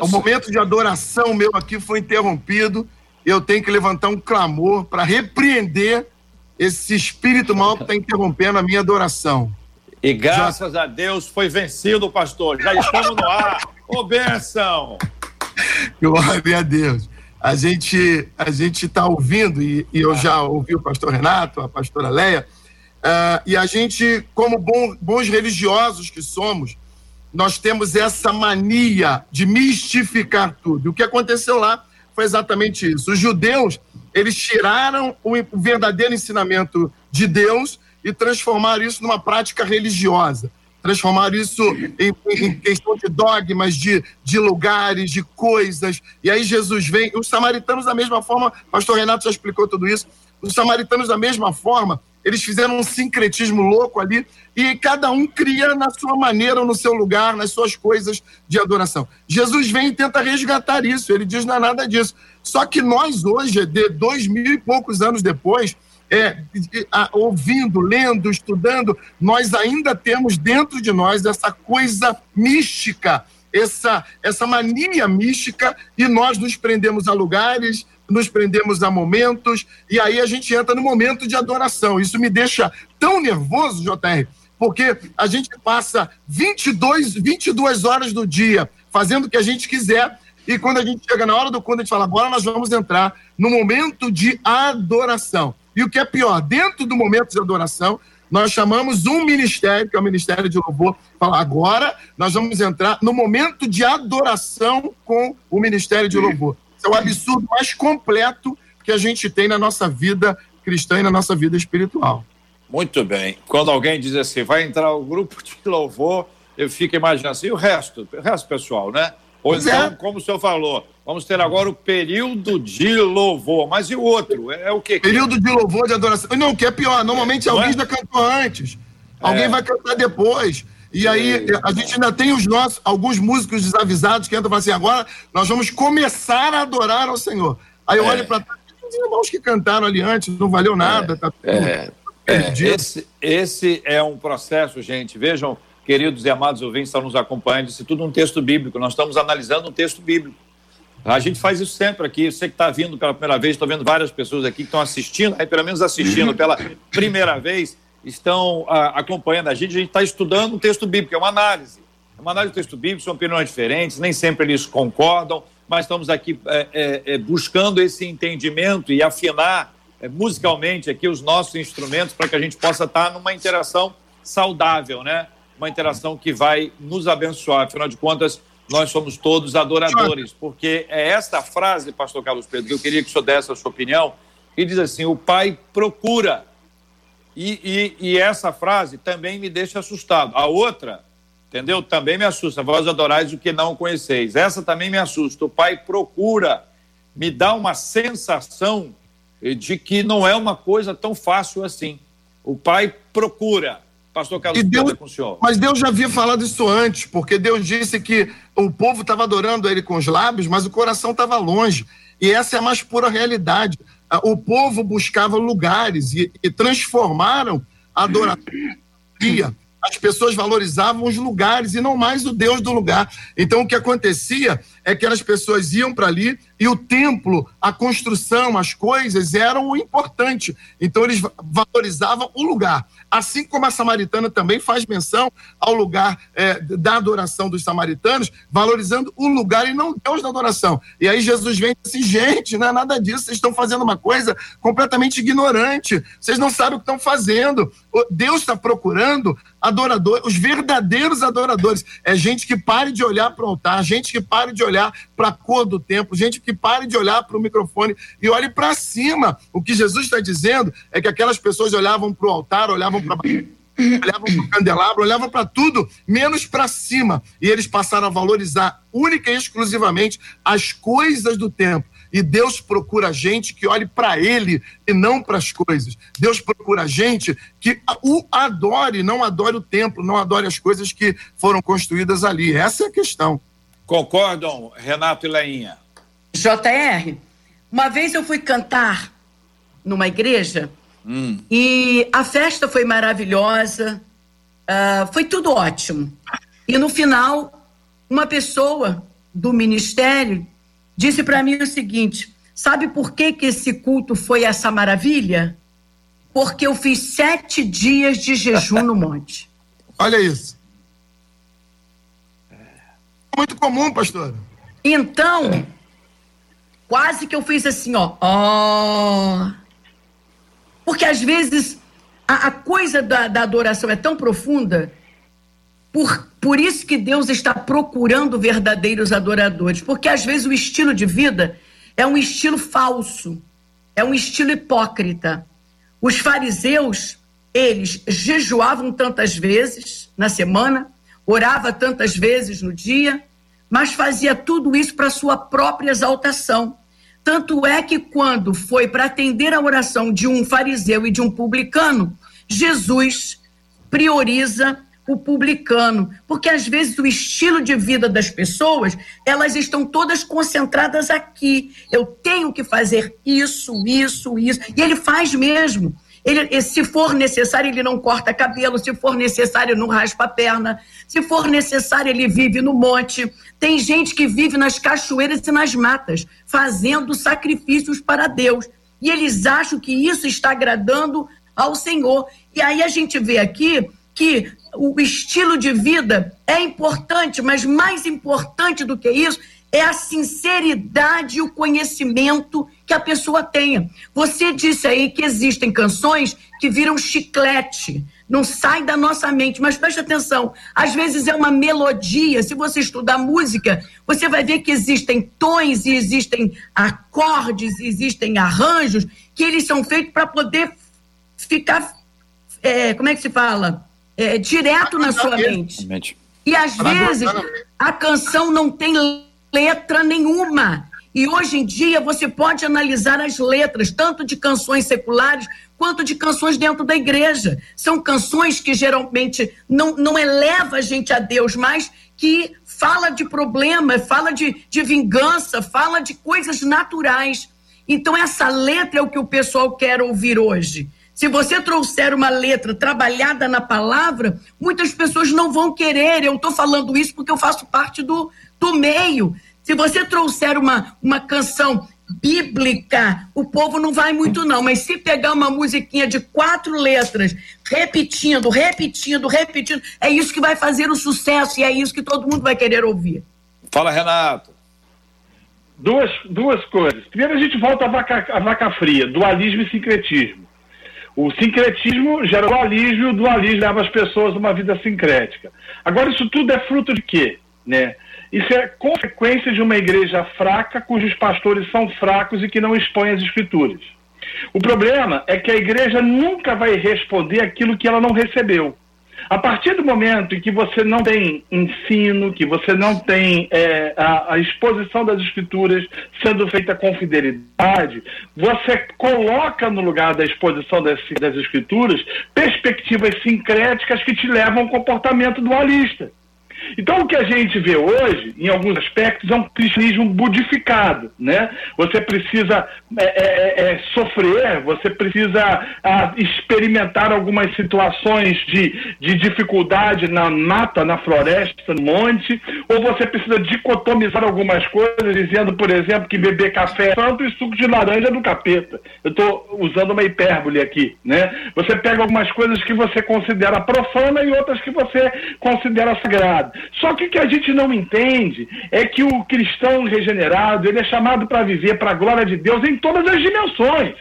O momento de adoração meu aqui foi interrompido. Eu tenho que levantar um clamor para repreender esse espírito mal que está interrompendo a minha adoração. E graças Já... a Deus foi vencido, pastor. Já estamos no ar. Ô, benção! Glória a Deus. A gente a gente está ouvindo, e, e, eu já ouvi o pastor Renato, a pastora Leia, uh, e a gente, como bom, bons religiosos que somos, nós temos essa mania de mistificar tudo. E o que aconteceu lá foi exatamente isso. Os judeus, eles tiraram o verdadeiro ensinamento de Deus e transformaram isso numa prática religiosa. Transformaram isso em, em questão de dogmas, de, de lugares, de coisas. E aí Jesus vem. Os samaritanos, da mesma forma, pastor Renato já explicou tudo isso. Os samaritanos, da mesma forma, eles fizeram um sincretismo louco ali e cada um cria na sua maneira, no seu lugar, nas suas coisas de adoração. Jesus vem e tenta resgatar isso, ele diz não é nada disso. Só que nós hoje, de dois mil e poucos anos depois, é, ouvindo, lendo, estudando, nós ainda temos dentro de nós essa coisa mística, essa, essa mania mística, e nós nos prendemos a lugares, nos prendemos a momentos, e aí a gente entra no momento de adoração. Isso me deixa tão nervoso, JR, porque a gente passa 22, 22 horas do dia fazendo o que a gente quiser, e quando a gente chega na hora do culto, a gente fala, agora nós vamos entrar no momento de adoração. E o que é pior, dentro do momento de adoração, nós chamamos um ministério, que é o Ministério de Louvor, fala, agora nós vamos entrar no momento de adoração com o Ministério de Louvor é o absurdo mais completo que a gente tem na nossa vida cristã e na nossa vida espiritual. Muito bem. Quando alguém diz assim, vai entrar o grupo de louvor, eu fico imaginando assim, e o resto, o resto pessoal, né? Ou pois então, é. como o senhor falou, vamos ter agora o período de louvor. Mas e o outro? É, é o quê? Período de louvor, de adoração. Não, o que é pior, normalmente é, alguém é? já cantou antes. Alguém é. vai cantar depois. E aí a gente ainda tem os nossos, alguns músicos desavisados que entram e falam assim: agora nós vamos começar a adorar ao Senhor. Aí eu é. olho para trás, os irmãos que cantaram ali antes, não valeu nada, é. tá tudo é. é. Esse, esse é um processo, gente. Vejam, queridos e amados ouvintes, estão nos acompanhando, isso é tudo um texto bíblico. Nós estamos analisando um texto bíblico. A gente faz isso sempre aqui. Você que está vindo pela primeira vez, estou vendo várias pessoas aqui que estão assistindo, aí pelo menos assistindo pela primeira vez estão a, ah, acompanhando a gente, a gente está estudando um texto bíblico, é uma análise. É uma análise do texto bíblico, são opiniões diferentes, nem sempre eles concordam, mas estamos aqui é, é, é buscando esse entendimento e afinar é, musicalmente aqui os nossos instrumentos para que a gente possa estar tá numa interação saudável, né? Uma interação que vai nos abençoar. Afinal de contas, nós somos todos adoradores, porque é esta frase, pastor Carlos Pedro, que eu queria que o senhor desse a sua opinião, que diz assim: o pai procura e, e, e, essa frase também me deixa assustado. A outra, entendeu? Também me assusta. Vós adorais o que não conheceis. Essa também me assusta. O pai procura, me dá uma sensação de que não é uma coisa tão fácil assim. O pai procura. Pastor Carlos, Deus, com o senhor. Mas Deus já havia falado isso antes, porque Deus disse que o povo estava adorando ele com os lábios, mas o coração estava longe. E essa é a mais pura realidade o povo buscava lugares e, e transformaram a adoração. As pessoas valorizavam os lugares e não mais o Deus do lugar. Então, o que acontecia é que as pessoas iam para ali e o templo, a construção, as coisas eram o importante. Então, eles valorizavam o lugar. Assim como a samaritana também faz menção ao lugar é, da adoração dos samaritanos, valorizando o lugar e não Deus da adoração. E aí Jesus vem assim: gente, não é nada disso, vocês estão fazendo uma coisa completamente ignorante, vocês não sabem o que estão fazendo. Deus está procurando adoradores, os verdadeiros adoradores. É gente que pare de olhar para o altar, gente que pare de olhar para a cor do templo, gente que pare de olhar para o microfone e olhe para cima. O que Jesus está dizendo é que aquelas pessoas olhavam para o altar, olhavam para olhavam para o candelabro, olhavam para tudo, menos para cima. E eles passaram a valorizar única e exclusivamente as coisas do tempo. E Deus procura gente que olhe para Ele e não para as coisas. Deus procura gente que o adore, não adore o templo, não adore as coisas que foram construídas ali. Essa é a questão. Concordam, Renato e Leinha? JR, uma vez eu fui cantar numa igreja hum. e a festa foi maravilhosa, uh, foi tudo ótimo. E no final, uma pessoa do ministério, disse para mim o seguinte: sabe por que, que esse culto foi essa maravilha? Porque eu fiz sete dias de jejum no monte. *laughs* Olha isso. Muito comum, pastor. Então, quase que eu fiz assim, ó. ó. Porque às vezes a, a coisa da, da adoração é tão profunda por, por isso que Deus está procurando verdadeiros adoradores, porque às vezes o estilo de vida é um estilo falso, é um estilo hipócrita. Os fariseus, eles jejuavam tantas vezes na semana, orava tantas vezes no dia, mas fazia tudo isso para sua própria exaltação. Tanto é que quando foi para atender a oração de um fariseu e de um publicano, Jesus prioriza o publicano, porque às vezes o estilo de vida das pessoas, elas estão todas concentradas aqui. Eu tenho que fazer isso, isso, isso, e ele faz mesmo. Ele, se for necessário, ele não corta cabelo, se for necessário, não raspa a perna, se for necessário, ele vive no monte. Tem gente que vive nas cachoeiras e nas matas, fazendo sacrifícios para Deus. E eles acham que isso está agradando ao Senhor. E aí a gente vê aqui que o estilo de vida é importante, mas mais importante do que isso é a sinceridade e o conhecimento que a pessoa tenha. Você disse aí que existem canções que viram chiclete, não sai da nossa mente, mas preste atenção, às vezes é uma melodia, se você estudar música, você vai ver que existem tons e existem acordes, existem arranjos que eles são feitos para poder ficar, é, como é que se fala? é, direto na sua mente. E às vezes a canção não tem letra nenhuma. E hoje em dia você pode analisar as letras, tanto de canções seculares quanto de canções dentro da igreja. São canções que geralmente não, não eleva a gente a Deus, mas que fala de problema, fala de, de vingança, fala de coisas naturais. Então, essa letra é o que o pessoal quer ouvir hoje. Se você trouxer uma letra trabalhada na palavra, muitas pessoas não vão querer. Eu estou falando isso porque eu faço parte do, do meio. Se você trouxer uma, uma canção bíblica, o povo não vai muito, não. Mas se pegar uma musiquinha de quatro letras, repetindo, repetindo, repetindo, é isso que vai fazer o sucesso e é isso que todo mundo vai querer ouvir. Fala, Renato. Duas, duas coisas. Primeiro, a gente volta à vaca, à vaca fria, dualismo e sincretismo. O sincretismo gera dualismo e o dualismo leva as pessoas a uma vida sincrética. Agora, isso tudo é fruto de quê? Né? Isso é consequência de uma igreja fraca, cujos pastores são fracos e que não expõem as escrituras. O problema é que a igreja nunca vai responder aquilo que ela não recebeu. A partir do momento em que você não tem ensino, que você não tem é, a, a, exposição das escrituras sendo feita com fidelidade, você coloca no lugar da exposição das, das escrituras perspectivas sincréticas que te levam a um comportamento dualista. Então, o que a gente vê hoje, em alguns aspectos, é um cristianismo budificado. Né? Você precisa é, é, é, é sofrer, você precisa a, experimentar algumas situações de, de dificuldade na mata, na floresta, no monte, ou você precisa dicotomizar algumas coisas, dizendo, por exemplo, que beber café é santo e suco de laranja é do capeta. Eu estou usando uma hipérbole aqui. Né? Você pega algumas coisas que você considera profana e outras que você considera sagrada. Só que o que a gente não entende é que o cristão regenerado ele é chamado para viver para a glória de Deus em todas as dimensões.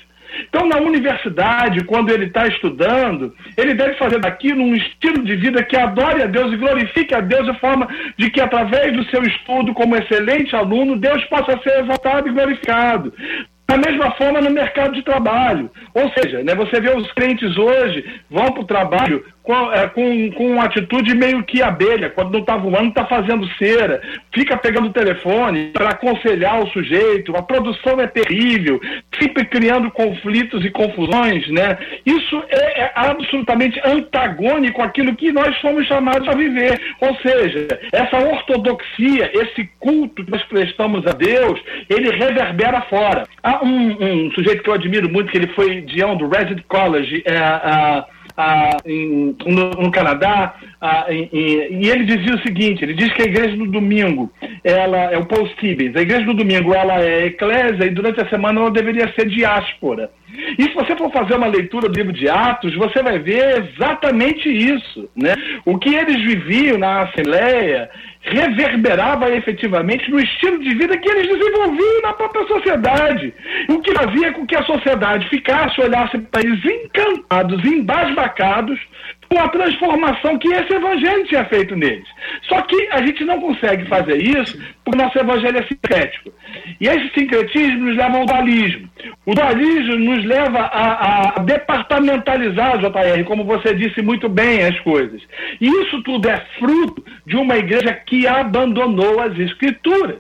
Então, na universidade, quando ele está estudando, ele deve fazer daquilo um estilo de vida que adore a Deus e glorifique a Deus de forma de que, através do seu estudo como excelente aluno, Deus possa ser exaltado e glorificado. Da mesma forma no mercado de trabalho. Ou seja, né, você vê os crentes hoje vão para o trabalho com, é, com, com uma atitude meio que abelha, quando não está voando, está fazendo cera, fica pegando o telefone para aconselhar o sujeito, a produção é terrível, sempre criando conflitos e confusões, né? Isso é, é absolutamente antagônico àquilo que nós fomos chamados a viver. Ou seja, essa ortodoxia, esse culto que nós prestamos a Deus, ele reverbera fora. Há um, um sujeito que eu admiro muito, que ele foi Dião do Resident College, é, a ah, em, no, no, Canadá, ah, em, em, e ele dizia o seguinte: ele diz que a igreja do domingo, ela é o Paul Stevens, a igreja do domingo ela é eclésia e durante a semana ela deveria ser diáspora. E se você for fazer uma leitura do livro de Atos, você vai ver exatamente isso. Né? O que eles viviam na Assembleia reverberava efetivamente no estilo de vida que eles desenvolviam na própria sociedade. O que fazia com que a sociedade ficasse, olhasse para eles encantados, embasbacados com a transformação que esse evangelho tinha feito neles. Só que a gente não consegue fazer isso porque o nosso evangelho é sincrético. E esse sincretismo nos leva ao dualismo. O dualismo nos leva a, a departamentalizar, JR, como você disse muito bem as coisas. E isso tudo é fruto de uma igreja que abandonou as escrituras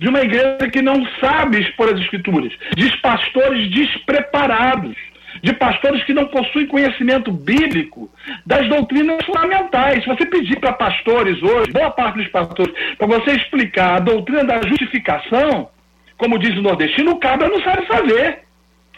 de uma igreja que não sabe expor as escrituras, de pastores despreparados de pastores que não possuem conhecimento bíblico das doutrinas fundamentais. Se você pedir para pastores hoje, boa parte dos pastores, para você explicar a doutrina da justificação, como diz o nordestino, o cabra não sabe fazer.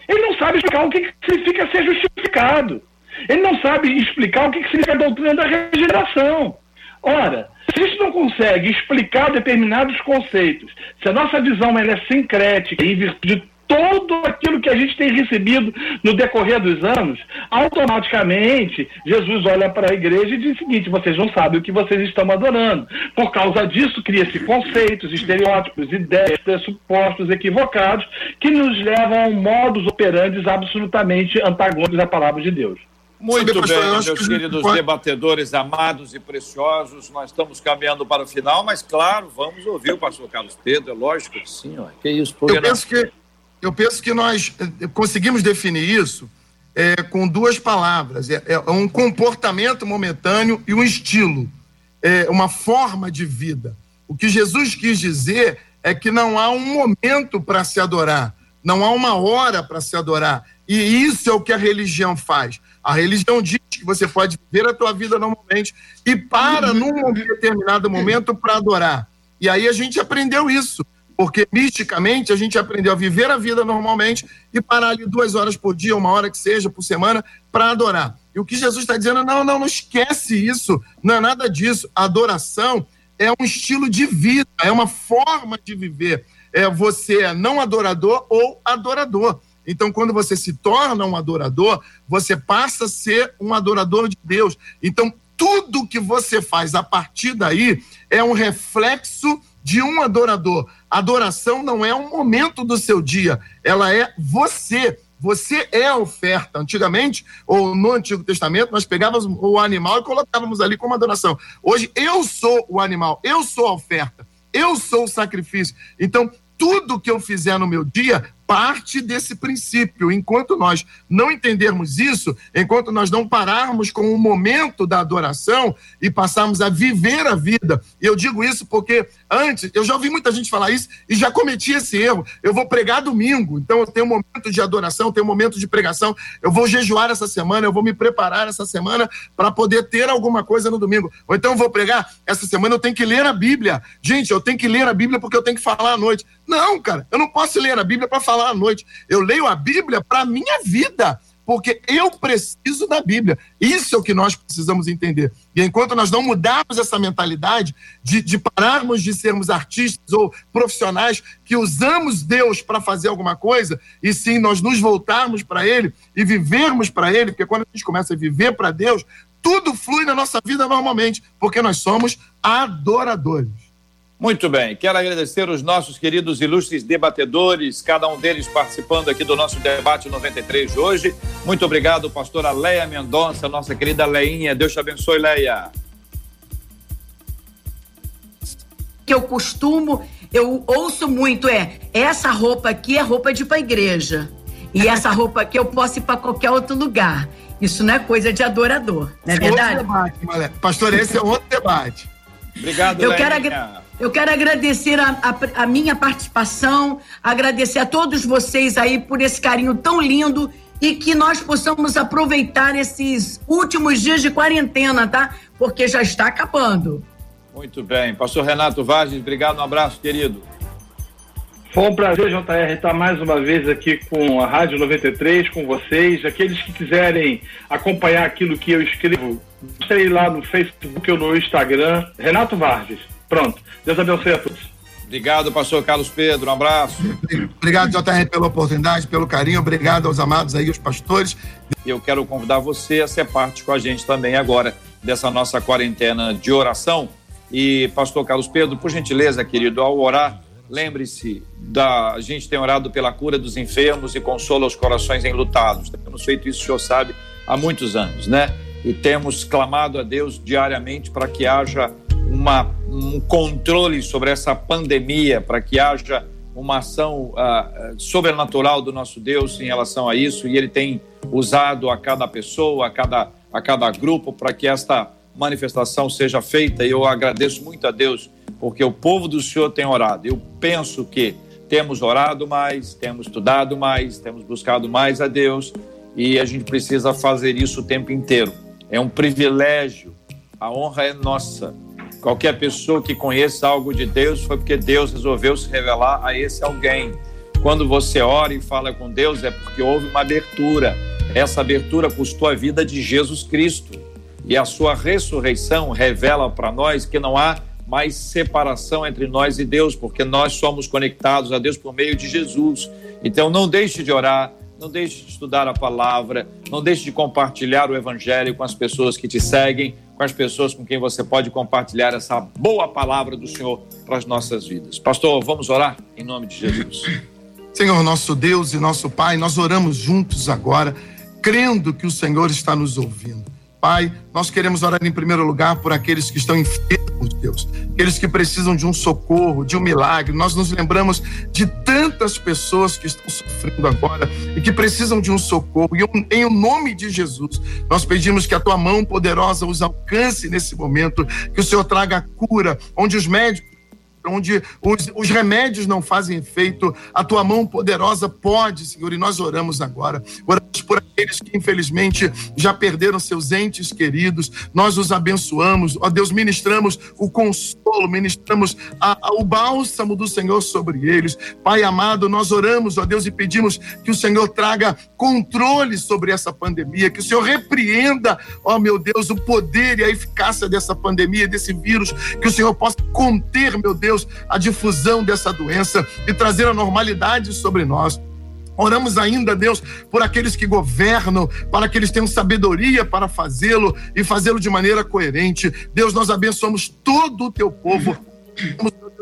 Ele não sabe explicar o que significa ser justificado. Ele não sabe explicar o que significa a doutrina da regeneração. Ora, se a gente não consegue explicar determinados conceitos, se a nossa visão ela é sincrética em virtude todo aquilo que a gente tem recebido no decorrer dos anos, automaticamente Jesus olha para a igreja e diz o seguinte: vocês não sabem o que vocês estão adorando. Por causa disso, cria-se conceitos, estereótipos, ideias, pressupostos equivocados que nos levam a um modus operandi absolutamente antagônicos à palavra de Deus. Muito bem, meus queridos pode... debatedores amados e preciosos, nós estamos caminhando para o final, mas claro, vamos ouvir o pastor Carlos Pedro, é lógico que sim, ó. que isso, Eu penso que eu penso que nós eh, conseguimos definir isso é, com duas palavras: é, é, um comportamento momentâneo e um estilo, é uma forma de vida. O que Jesus quis dizer é que não há um momento para se adorar, não há uma hora para se adorar. E isso é o que a religião faz. A religião diz que você pode viver a tua vida normalmente e para num determinado momento para adorar. E aí a gente aprendeu isso. Porque misticamente a gente aprendeu a viver a vida normalmente e parar ali duas horas por dia, uma hora que seja, por semana, para adorar. E o que Jesus está dizendo, não, não, não esquece isso, não é nada disso. Adoração é um estilo de vida, é uma forma de viver. É, você é não adorador ou adorador. Então, quando você se torna um adorador, você passa a ser um adorador de Deus. Então, tudo que você faz a partir daí é um reflexo de um adorador. Adoração não é um momento do seu dia, ela é você. Você é a oferta. Antigamente, ou no Antigo Testamento, nós pegávamos o animal e colocávamos ali como adoração. Hoje, eu sou o animal, eu sou a oferta, eu sou o sacrifício. Então, tudo que eu fizer no meu dia parte desse princípio. Enquanto nós não entendermos isso, enquanto nós não pararmos com o momento da adoração e passarmos a viver a vida, eu digo isso porque antes, eu já ouvi muita gente falar isso e já cometi esse erro. Eu vou pregar domingo, então eu tenho um momento de adoração, tenho um momento de pregação, eu vou jejuar essa semana, eu vou me preparar essa semana para poder ter alguma coisa no domingo. Ou então eu vou pregar, essa semana eu tenho que ler a Bíblia. Gente, eu tenho que ler a Bíblia porque eu tenho que falar à noite. Não, cara, eu não posso ler a Bíblia para falar à noite. Eu leio a Bíblia para a minha vida, porque eu preciso da Bíblia. Isso é o que nós precisamos entender. E enquanto nós não mudarmos essa mentalidade de, de pararmos de sermos artistas ou profissionais que usamos Deus para fazer alguma coisa, e sim nós nos voltarmos para Ele e vivermos para Ele, porque quando a gente começa a viver para Deus, tudo flui na nossa vida normalmente, porque nós somos adoradores. Muito bem, quero agradecer os nossos queridos ilustres debatedores, cada um deles participando aqui do nosso debate 93 de hoje. Muito obrigado, pastora Leia Mendonça, nossa querida Leinha. Deus te abençoe, Leia. Que eu costumo, eu ouço muito é, essa roupa aqui é roupa de ir para igreja. E essa *laughs* roupa aqui eu posso ir para qualquer outro lugar. Isso não é coisa de adorador, não é, é verdade? Debate, Pastor, esse é outro debate. Obrigado, eu Quero eu quero agradecer a, a, a, minha participação, agradecer a todos vocês aí por esse carinho tão lindo e que nós possamos aproveitar esses últimos dias de quarentena, tá? Porque já está acabando. Muito bem. Pastor Renato Vargas, obrigado, um abraço, querido. Foi um prazer, JR, estar mais uma vez aqui com a Rádio 93, com vocês. Aqueles que quiserem acompanhar aquilo que eu escrevo, sei lá no Facebook ou no Instagram. Renato Vargas. Pronto. Deus abençoe a todos. Obrigado, pastor Carlos Pedro. Um abraço. Obrigado, JR, pela oportunidade, pelo carinho. Obrigado aos amados aí, os pastores. Eu quero convidar você a ser parte com a gente também agora dessa nossa quarentena de oração. E, pastor Carlos Pedro, por gentileza, querido, ao orar, Lembre-se, da, a gente tem orado pela cura dos enfermos e consola os corações enlutados. Temos feito isso, o senhor sabe, há muitos anos, né? E temos clamado a Deus diariamente para que haja uma, um controle sobre essa pandemia, para que haja uma ação uh, sobrenatural do nosso Deus em relação a isso. E Ele tem usado a cada pessoa, a cada, a cada grupo, para que esta manifestação seja feita. E eu agradeço muito a Deus porque o povo do Senhor tem orado. Eu penso que temos orado mais, temos estudado mais, temos buscado mais a Deus e a gente precisa fazer isso o tempo inteiro. É um privilégio, a honra é nossa. Qualquer pessoa que conheça algo de Deus foi porque Deus resolveu se revelar a esse alguém. Quando você ora e fala com Deus é porque houve uma abertura. Essa abertura custou a vida de Jesus Cristo. E a sua ressurreição revela para nós que não há mais separação entre nós e Deus, porque nós somos conectados a Deus por meio de Jesus. Então não deixe de orar, não deixe de estudar a palavra, não deixe de compartilhar o evangelho com as pessoas que te seguem, com as pessoas com quem você pode compartilhar essa boa palavra do Senhor para as nossas vidas. Pastor, vamos orar em nome de Jesus. *laughs* Senhor, nosso Deus e nosso Pai, nós oramos juntos agora, crendo que o Senhor está nos ouvindo. Pai, nós queremos orar em primeiro lugar por aqueles que estão enfermos, Deus, aqueles que precisam de um socorro, de um milagre. Nós nos lembramos de tantas pessoas que estão sofrendo agora e que precisam de um socorro. E em o nome de Jesus, nós pedimos que a tua mão poderosa os alcance nesse momento, que o Senhor traga cura, onde os médicos onde os, os, remédios não fazem efeito, a tua mão poderosa pode, Senhor, e nós oramos agora. Oramos por aqueles que infelizmente já perderam seus entes queridos, nós os abençoamos, ó Deus, ministramos o consolo, ministramos a, a, o bálsamo do Senhor sobre eles. Pai amado, nós oramos, ó Deus, e pedimos que o Senhor traga controle sobre essa pandemia, que o Senhor repreenda, ó meu Deus, o poder e a eficácia dessa pandemia, desse vírus, que o Senhor possa conter, meu Deus Deus, a difusão dessa doença e trazer a normalidade sobre nós. Oramos ainda, Deus, por aqueles que governam, para que eles tenham sabedoria para fazê-lo e fazê-lo de maneira coerente. Deus, nós abençoamos todo o teu povo.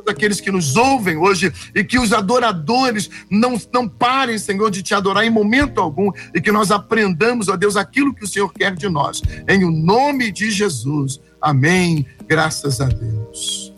Aqueles que nos ouvem hoje e que os adoradores não, não parem, Senhor, de te adorar em momento algum e que nós aprendamos, ó Deus, aquilo que o Senhor quer de nós. Em o nome de Jesus. Amém. Graças a Deus.